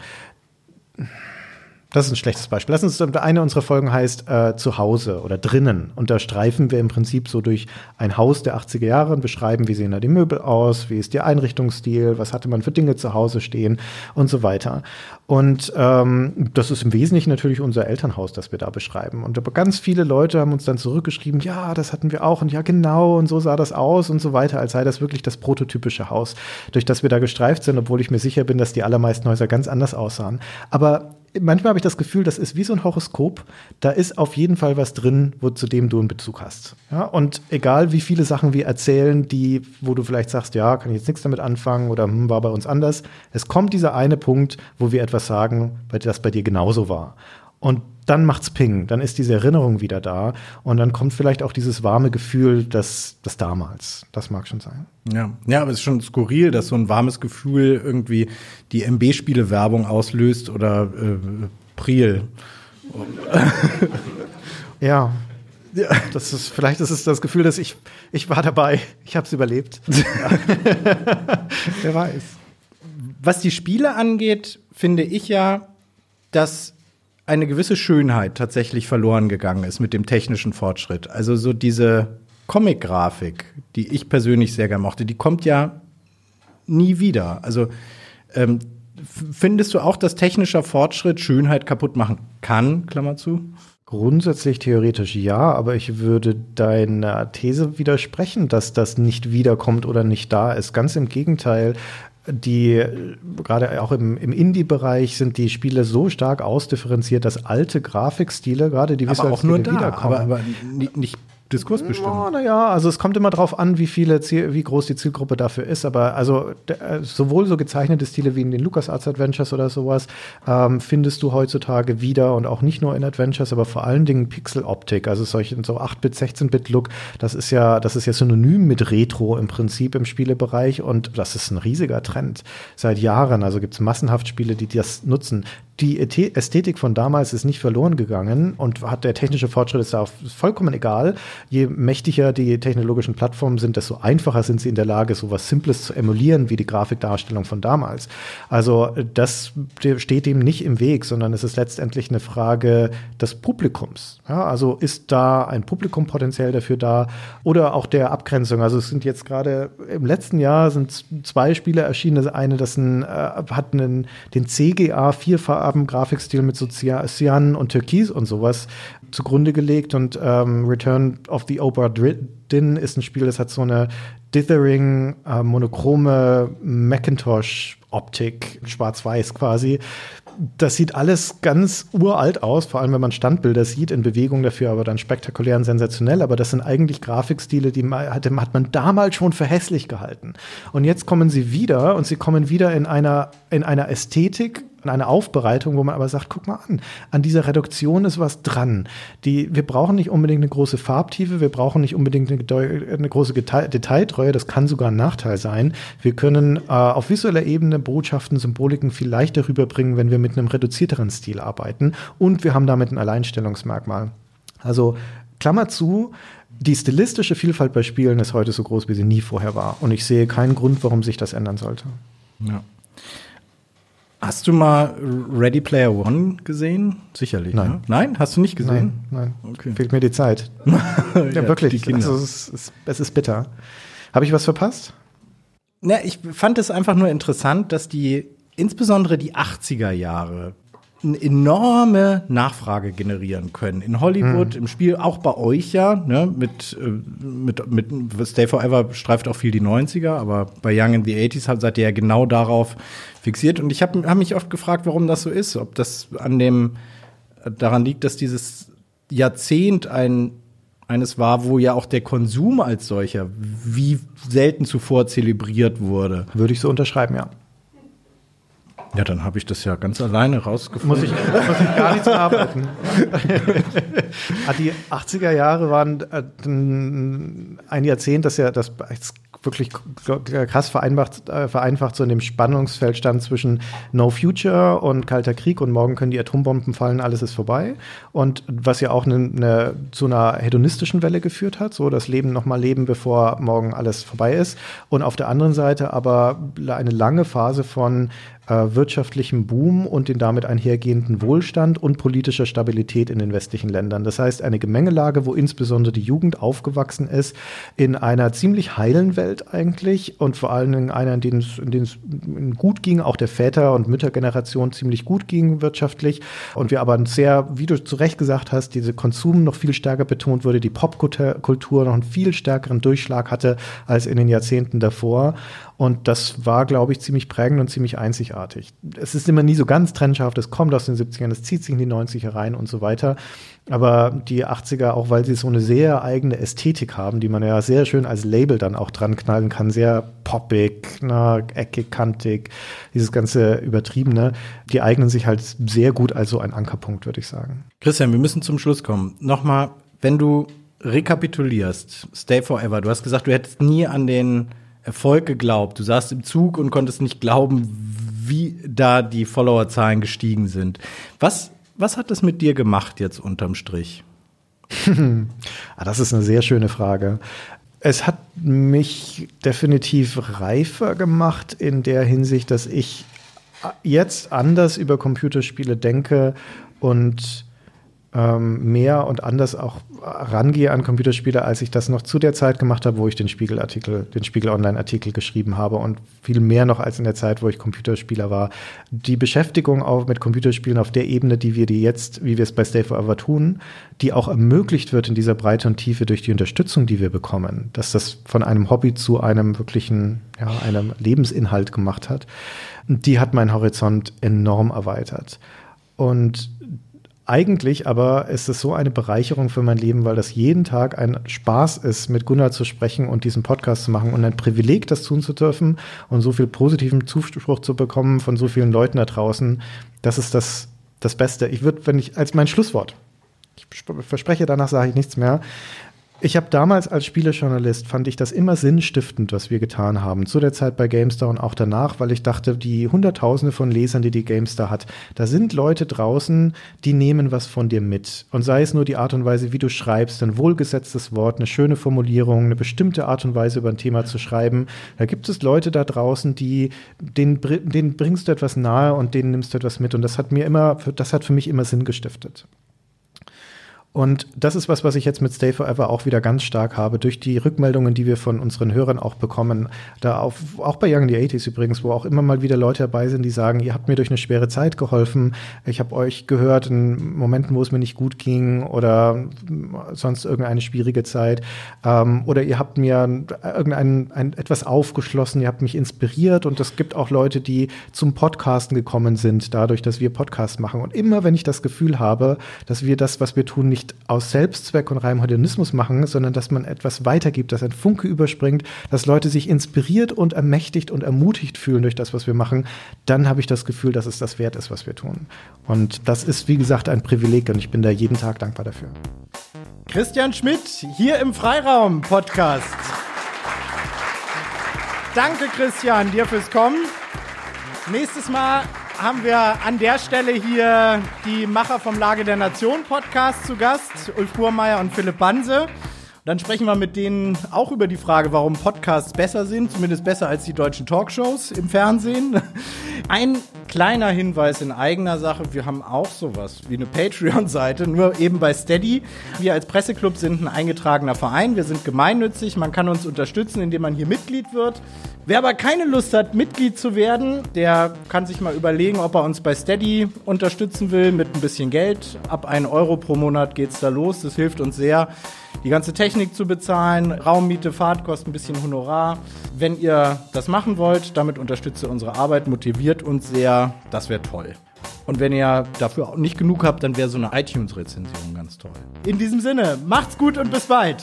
das ist ein schlechtes Beispiel. Lass uns, eine unserer Folgen heißt äh, Zuhause oder drinnen. Und da streifen wir im Prinzip so durch ein Haus der 80er Jahre und beschreiben, wie sehen da die Möbel aus, wie ist der Einrichtungsstil, was hatte man für Dinge zu Hause stehen und so weiter. Und ähm, das ist im Wesentlichen natürlich unser Elternhaus, das wir da beschreiben. Und aber ganz viele Leute haben uns dann zurückgeschrieben, ja, das hatten wir auch und ja, genau, und so sah das aus und so weiter, als sei das wirklich das prototypische Haus, durch das wir da gestreift sind, obwohl ich mir sicher bin, dass die allermeisten Häuser ganz anders aussahen. Aber manchmal habe ich das Gefühl, das ist wie so ein Horoskop. Da ist auf jeden Fall was drin, wo, zu dem du einen Bezug hast. Ja, und egal wie viele Sachen wir erzählen, die, wo du vielleicht sagst, ja, kann ich jetzt nichts damit anfangen oder hm, war bei uns anders. Es kommt dieser eine Punkt, wo wir etwas sagen, das bei dir genauso war. Und dann macht's Ping, dann ist diese Erinnerung wieder da und dann kommt vielleicht auch dieses warme Gefühl, das, das damals. Das mag schon sein. Ja, ja, aber es ist schon skurril, dass so ein warmes Gefühl irgendwie die MB-Spiele-Werbung auslöst oder äh, Priel. *laughs* ja. Ja. Das ist, vielleicht ist es das Gefühl, dass ich, ich war dabei, ich habe es überlebt. *laughs* *laughs* Wer weiß. Was die Spiele angeht, finde ich ja, dass eine gewisse Schönheit tatsächlich verloren gegangen ist mit dem technischen Fortschritt. Also so diese Comic-Grafik, die ich persönlich sehr gerne mochte, die kommt ja nie wieder. Also ähm, findest du auch, dass technischer Fortschritt Schönheit kaputt machen kann, Klammer zu? Grundsätzlich theoretisch ja, aber ich würde deiner These widersprechen, dass das nicht wiederkommt oder nicht da ist. Ganz im Gegenteil, die gerade auch im, im Indie-Bereich sind die Spiele so stark ausdifferenziert, dass alte Grafikstile, gerade die aber auch nur da, wiederkommen. Aber, aber nicht Diskurs bestimmen. Oh, naja, also es kommt immer darauf an, wie viele Ziel, wie groß die Zielgruppe dafür ist. Aber also äh, sowohl so gezeichnete Stile wie in den LucasArts Adventures oder sowas ähm, findest du heutzutage wieder und auch nicht nur in Adventures, aber vor allen Dingen Pixel-Optik, also solche so 8-Bit, 16-Bit-Look. Das ist ja, das ist ja synonym mit Retro im Prinzip im Spielebereich und das ist ein riesiger Trend seit Jahren. Also gibt es massenhaft Spiele, die das nutzen die Ästhetik von damals ist nicht verloren gegangen und hat der technische Fortschritt ist da vollkommen egal. Je mächtiger die technologischen Plattformen sind, desto einfacher sind sie in der Lage, so was Simples zu emulieren wie die Grafikdarstellung von damals. Also das steht dem nicht im Weg, sondern es ist letztendlich eine Frage des Publikums. Ja, also ist da ein Publikum potenziell dafür da oder auch der Abgrenzung. Also es sind jetzt gerade im letzten Jahr sind zwei Spiele erschienen. Das eine, das ein, äh, hat einen, den CGA vierfach Farben-Grafikstil mit so Cyan und Türkis und sowas zugrunde gelegt. Und ähm, Return of the Obra Dinn ist ein Spiel, das hat so eine dithering, äh, monochrome Macintosh-Optik, schwarz-weiß quasi. Das sieht alles ganz uralt aus, vor allem wenn man Standbilder sieht, in Bewegung dafür, aber dann spektakulär und sensationell. Aber das sind eigentlich Grafikstile, die hat, man damals schon für hässlich gehalten. Und jetzt kommen sie wieder und sie kommen wieder in einer, in einer Ästhetik eine Aufbereitung, wo man aber sagt, guck mal an, an dieser Reduktion ist was dran. Die, wir brauchen nicht unbedingt eine große Farbtiefe, wir brauchen nicht unbedingt eine, eine große Detailtreue, das kann sogar ein Nachteil sein. Wir können äh, auf visueller Ebene Botschaften, Symboliken viel leichter rüberbringen, wenn wir mit einem reduzierteren Stil arbeiten und wir haben damit ein Alleinstellungsmerkmal. Also Klammer zu, die stilistische Vielfalt bei Spielen ist heute so groß, wie sie nie vorher war. Und ich sehe keinen Grund, warum sich das ändern sollte. Ja. Hast du mal Ready Player One gesehen? Sicherlich. Nein. Ne? Nein? Hast du nicht gesehen? Nein. nein. Okay. Fehlt mir die Zeit. *laughs* ja, ja, wirklich. Also, es, ist, es ist bitter. Habe ich was verpasst? Na, ich fand es einfach nur interessant, dass die, insbesondere die 80er Jahre, eine enorme Nachfrage generieren können. In Hollywood, mhm. im Spiel, auch bei euch ja, ne, mit, äh, mit, mit Stay Forever streift auch viel die 90er, aber bei Young in the 80s seid ihr ja genau darauf fixiert. Und ich habe hab mich oft gefragt, warum das so ist. Ob das an dem, daran liegt, dass dieses Jahrzehnt ein eines war, wo ja auch der Konsum als solcher wie selten zuvor zelebriert wurde. Würde ich so unterschreiben, ja. Ja, dann habe ich das ja ganz alleine rausgefunden. Muss ich, muss ich gar nichts arbeiten. *laughs* Ah, die 80er Jahre waren äh, ein Jahrzehnt, das ja das wirklich krass vereinfacht, äh, vereinfacht so in dem Spannungsfeld stand zwischen No Future und Kalter Krieg und morgen können die Atombomben fallen, alles ist vorbei. Und was ja auch ne, ne, zu einer hedonistischen Welle geführt hat, so das Leben nochmal leben, bevor morgen alles vorbei ist. Und auf der anderen Seite aber eine lange Phase von äh, wirtschaftlichem Boom und den damit einhergehenden Wohlstand und politischer Stabilität in den westlichen Ländern. Das heißt, eine Gemengelage, wo insbesondere die Jugend aufgewachsen ist, in einer ziemlich heilen Welt eigentlich und vor allen Dingen einer, in denen es, in denen es gut ging, auch der Väter- und Müttergeneration ziemlich gut ging wirtschaftlich und wir aber sehr, wie du zu Recht gesagt hast, diese Konsum noch viel stärker betont wurde, die Popkultur noch einen viel stärkeren Durchschlag hatte als in den Jahrzehnten davor und das war, glaube ich, ziemlich prägend und ziemlich einzigartig. Es ist immer nie so ganz trennscharf, es kommt aus den 70ern, es zieht sich in die 90er rein und so weiter. Aber die 80er, auch weil sie so eine sehr eigene Ästhetik haben, die man ja sehr schön als Label dann auch dran knallen kann, sehr poppig, na, eckig, kantig, dieses ganze Übertriebene, die eignen sich halt sehr gut als so ein Ankerpunkt, würde ich sagen. Christian, wir müssen zum Schluss kommen. Nochmal, wenn du rekapitulierst, Stay Forever, du hast gesagt, du hättest nie an den Erfolg geglaubt. Du saßt im Zug und konntest nicht glauben, wie da die Followerzahlen gestiegen sind. Was, was hat das mit dir gemacht jetzt unterm Strich? ah, das ist eine sehr schöne Frage. Es hat mich definitiv reifer gemacht in der Hinsicht, dass ich jetzt anders über Computerspiele denke und ähm, mehr und anders auch rangehe an Computerspiele, als ich das noch zu der Zeit gemacht habe, wo ich den Spiegelartikel, den Spiegel Online-Artikel geschrieben habe und viel mehr noch als in der Zeit, wo ich Computerspieler war. Die Beschäftigung auch mit Computerspielen auf der Ebene, die wir die jetzt, wie wir es bei Stay Forever tun, die auch ermöglicht wird in dieser Breite und Tiefe durch die Unterstützung, die wir bekommen, dass das von einem Hobby zu einem wirklichen, ja, einem Lebensinhalt gemacht hat, die hat meinen Horizont enorm erweitert. Und eigentlich aber ist es so eine Bereicherung für mein Leben, weil das jeden Tag ein Spaß ist, mit Gunnar zu sprechen und diesen Podcast zu machen und ein Privileg, das tun zu dürfen und so viel positiven Zuspruch zu bekommen von so vielen Leuten da draußen. Das ist das, das Beste. Ich würde, wenn ich, als mein Schlusswort, ich verspreche, danach sage ich nichts mehr, ich habe damals als Spielejournalist fand ich das immer sinnstiftend, was wir getan haben. Zu der Zeit bei GameStar und auch danach, weil ich dachte, die Hunderttausende von Lesern, die die GameStar hat, da sind Leute draußen, die nehmen was von dir mit. Und sei es nur die Art und Weise, wie du schreibst, ein wohlgesetztes Wort, eine schöne Formulierung, eine bestimmte Art und Weise über ein Thema zu schreiben. Da gibt es Leute da draußen, die, denen, denen bringst du etwas nahe und denen nimmst du etwas mit. Und das hat mir immer, das hat für mich immer Sinn gestiftet. Und das ist was, was ich jetzt mit Stay Forever auch wieder ganz stark habe, durch die Rückmeldungen, die wir von unseren Hörern auch bekommen. Da auf, auch bei Young in the 80s übrigens, wo auch immer mal wieder Leute dabei sind, die sagen, ihr habt mir durch eine schwere Zeit geholfen. Ich habe euch gehört in Momenten, wo es mir nicht gut ging oder sonst irgendeine schwierige Zeit. Ähm, oder ihr habt mir irgendein ein, etwas aufgeschlossen, ihr habt mich inspiriert. Und es gibt auch Leute, die zum Podcasten gekommen sind, dadurch, dass wir Podcasts machen. Und immer wenn ich das Gefühl habe, dass wir das, was wir tun, nicht nicht aus Selbstzweck und reinem Hedonismus machen, sondern dass man etwas weitergibt, dass ein Funke überspringt, dass Leute sich inspiriert und ermächtigt und ermutigt fühlen durch das, was wir machen, dann habe ich das Gefühl, dass es das wert ist, was wir tun. Und das ist, wie gesagt, ein Privileg und ich bin da jeden Tag dankbar dafür. Christian Schmidt hier im Freiraum-Podcast. Danke, Christian, dir fürs Kommen. Nächstes Mal haben wir an der Stelle hier die Macher vom Lage der Nation Podcast zu Gast, Ulf Burmeier und Philipp Banse. Dann sprechen wir mit denen auch über die Frage, warum Podcasts besser sind, zumindest besser als die deutschen Talkshows im Fernsehen. *laughs* Ein kleiner Hinweis in eigener Sache, wir haben auch sowas wie eine Patreon-Seite, nur eben bei Steady. Wir als Presseclub sind ein eingetragener Verein, wir sind gemeinnützig, man kann uns unterstützen, indem man hier Mitglied wird. Wer aber keine Lust hat, Mitglied zu werden, der kann sich mal überlegen, ob er uns bei Steady unterstützen will mit ein bisschen Geld. Ab 1 Euro pro Monat geht's da los, das hilft uns sehr die ganze Technik zu bezahlen, Raummiete, Fahrtkosten, ein bisschen Honorar. Wenn ihr das machen wollt, damit unterstützt ihr unsere Arbeit, motiviert uns sehr, das wäre toll. Und wenn ihr dafür auch nicht genug habt, dann wäre so eine iTunes-Rezension ganz toll. In diesem Sinne, macht's gut und bis bald.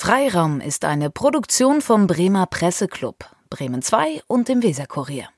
Freiraum ist eine Produktion vom Bremer Presseclub, Bremen 2 und dem Weserkurier.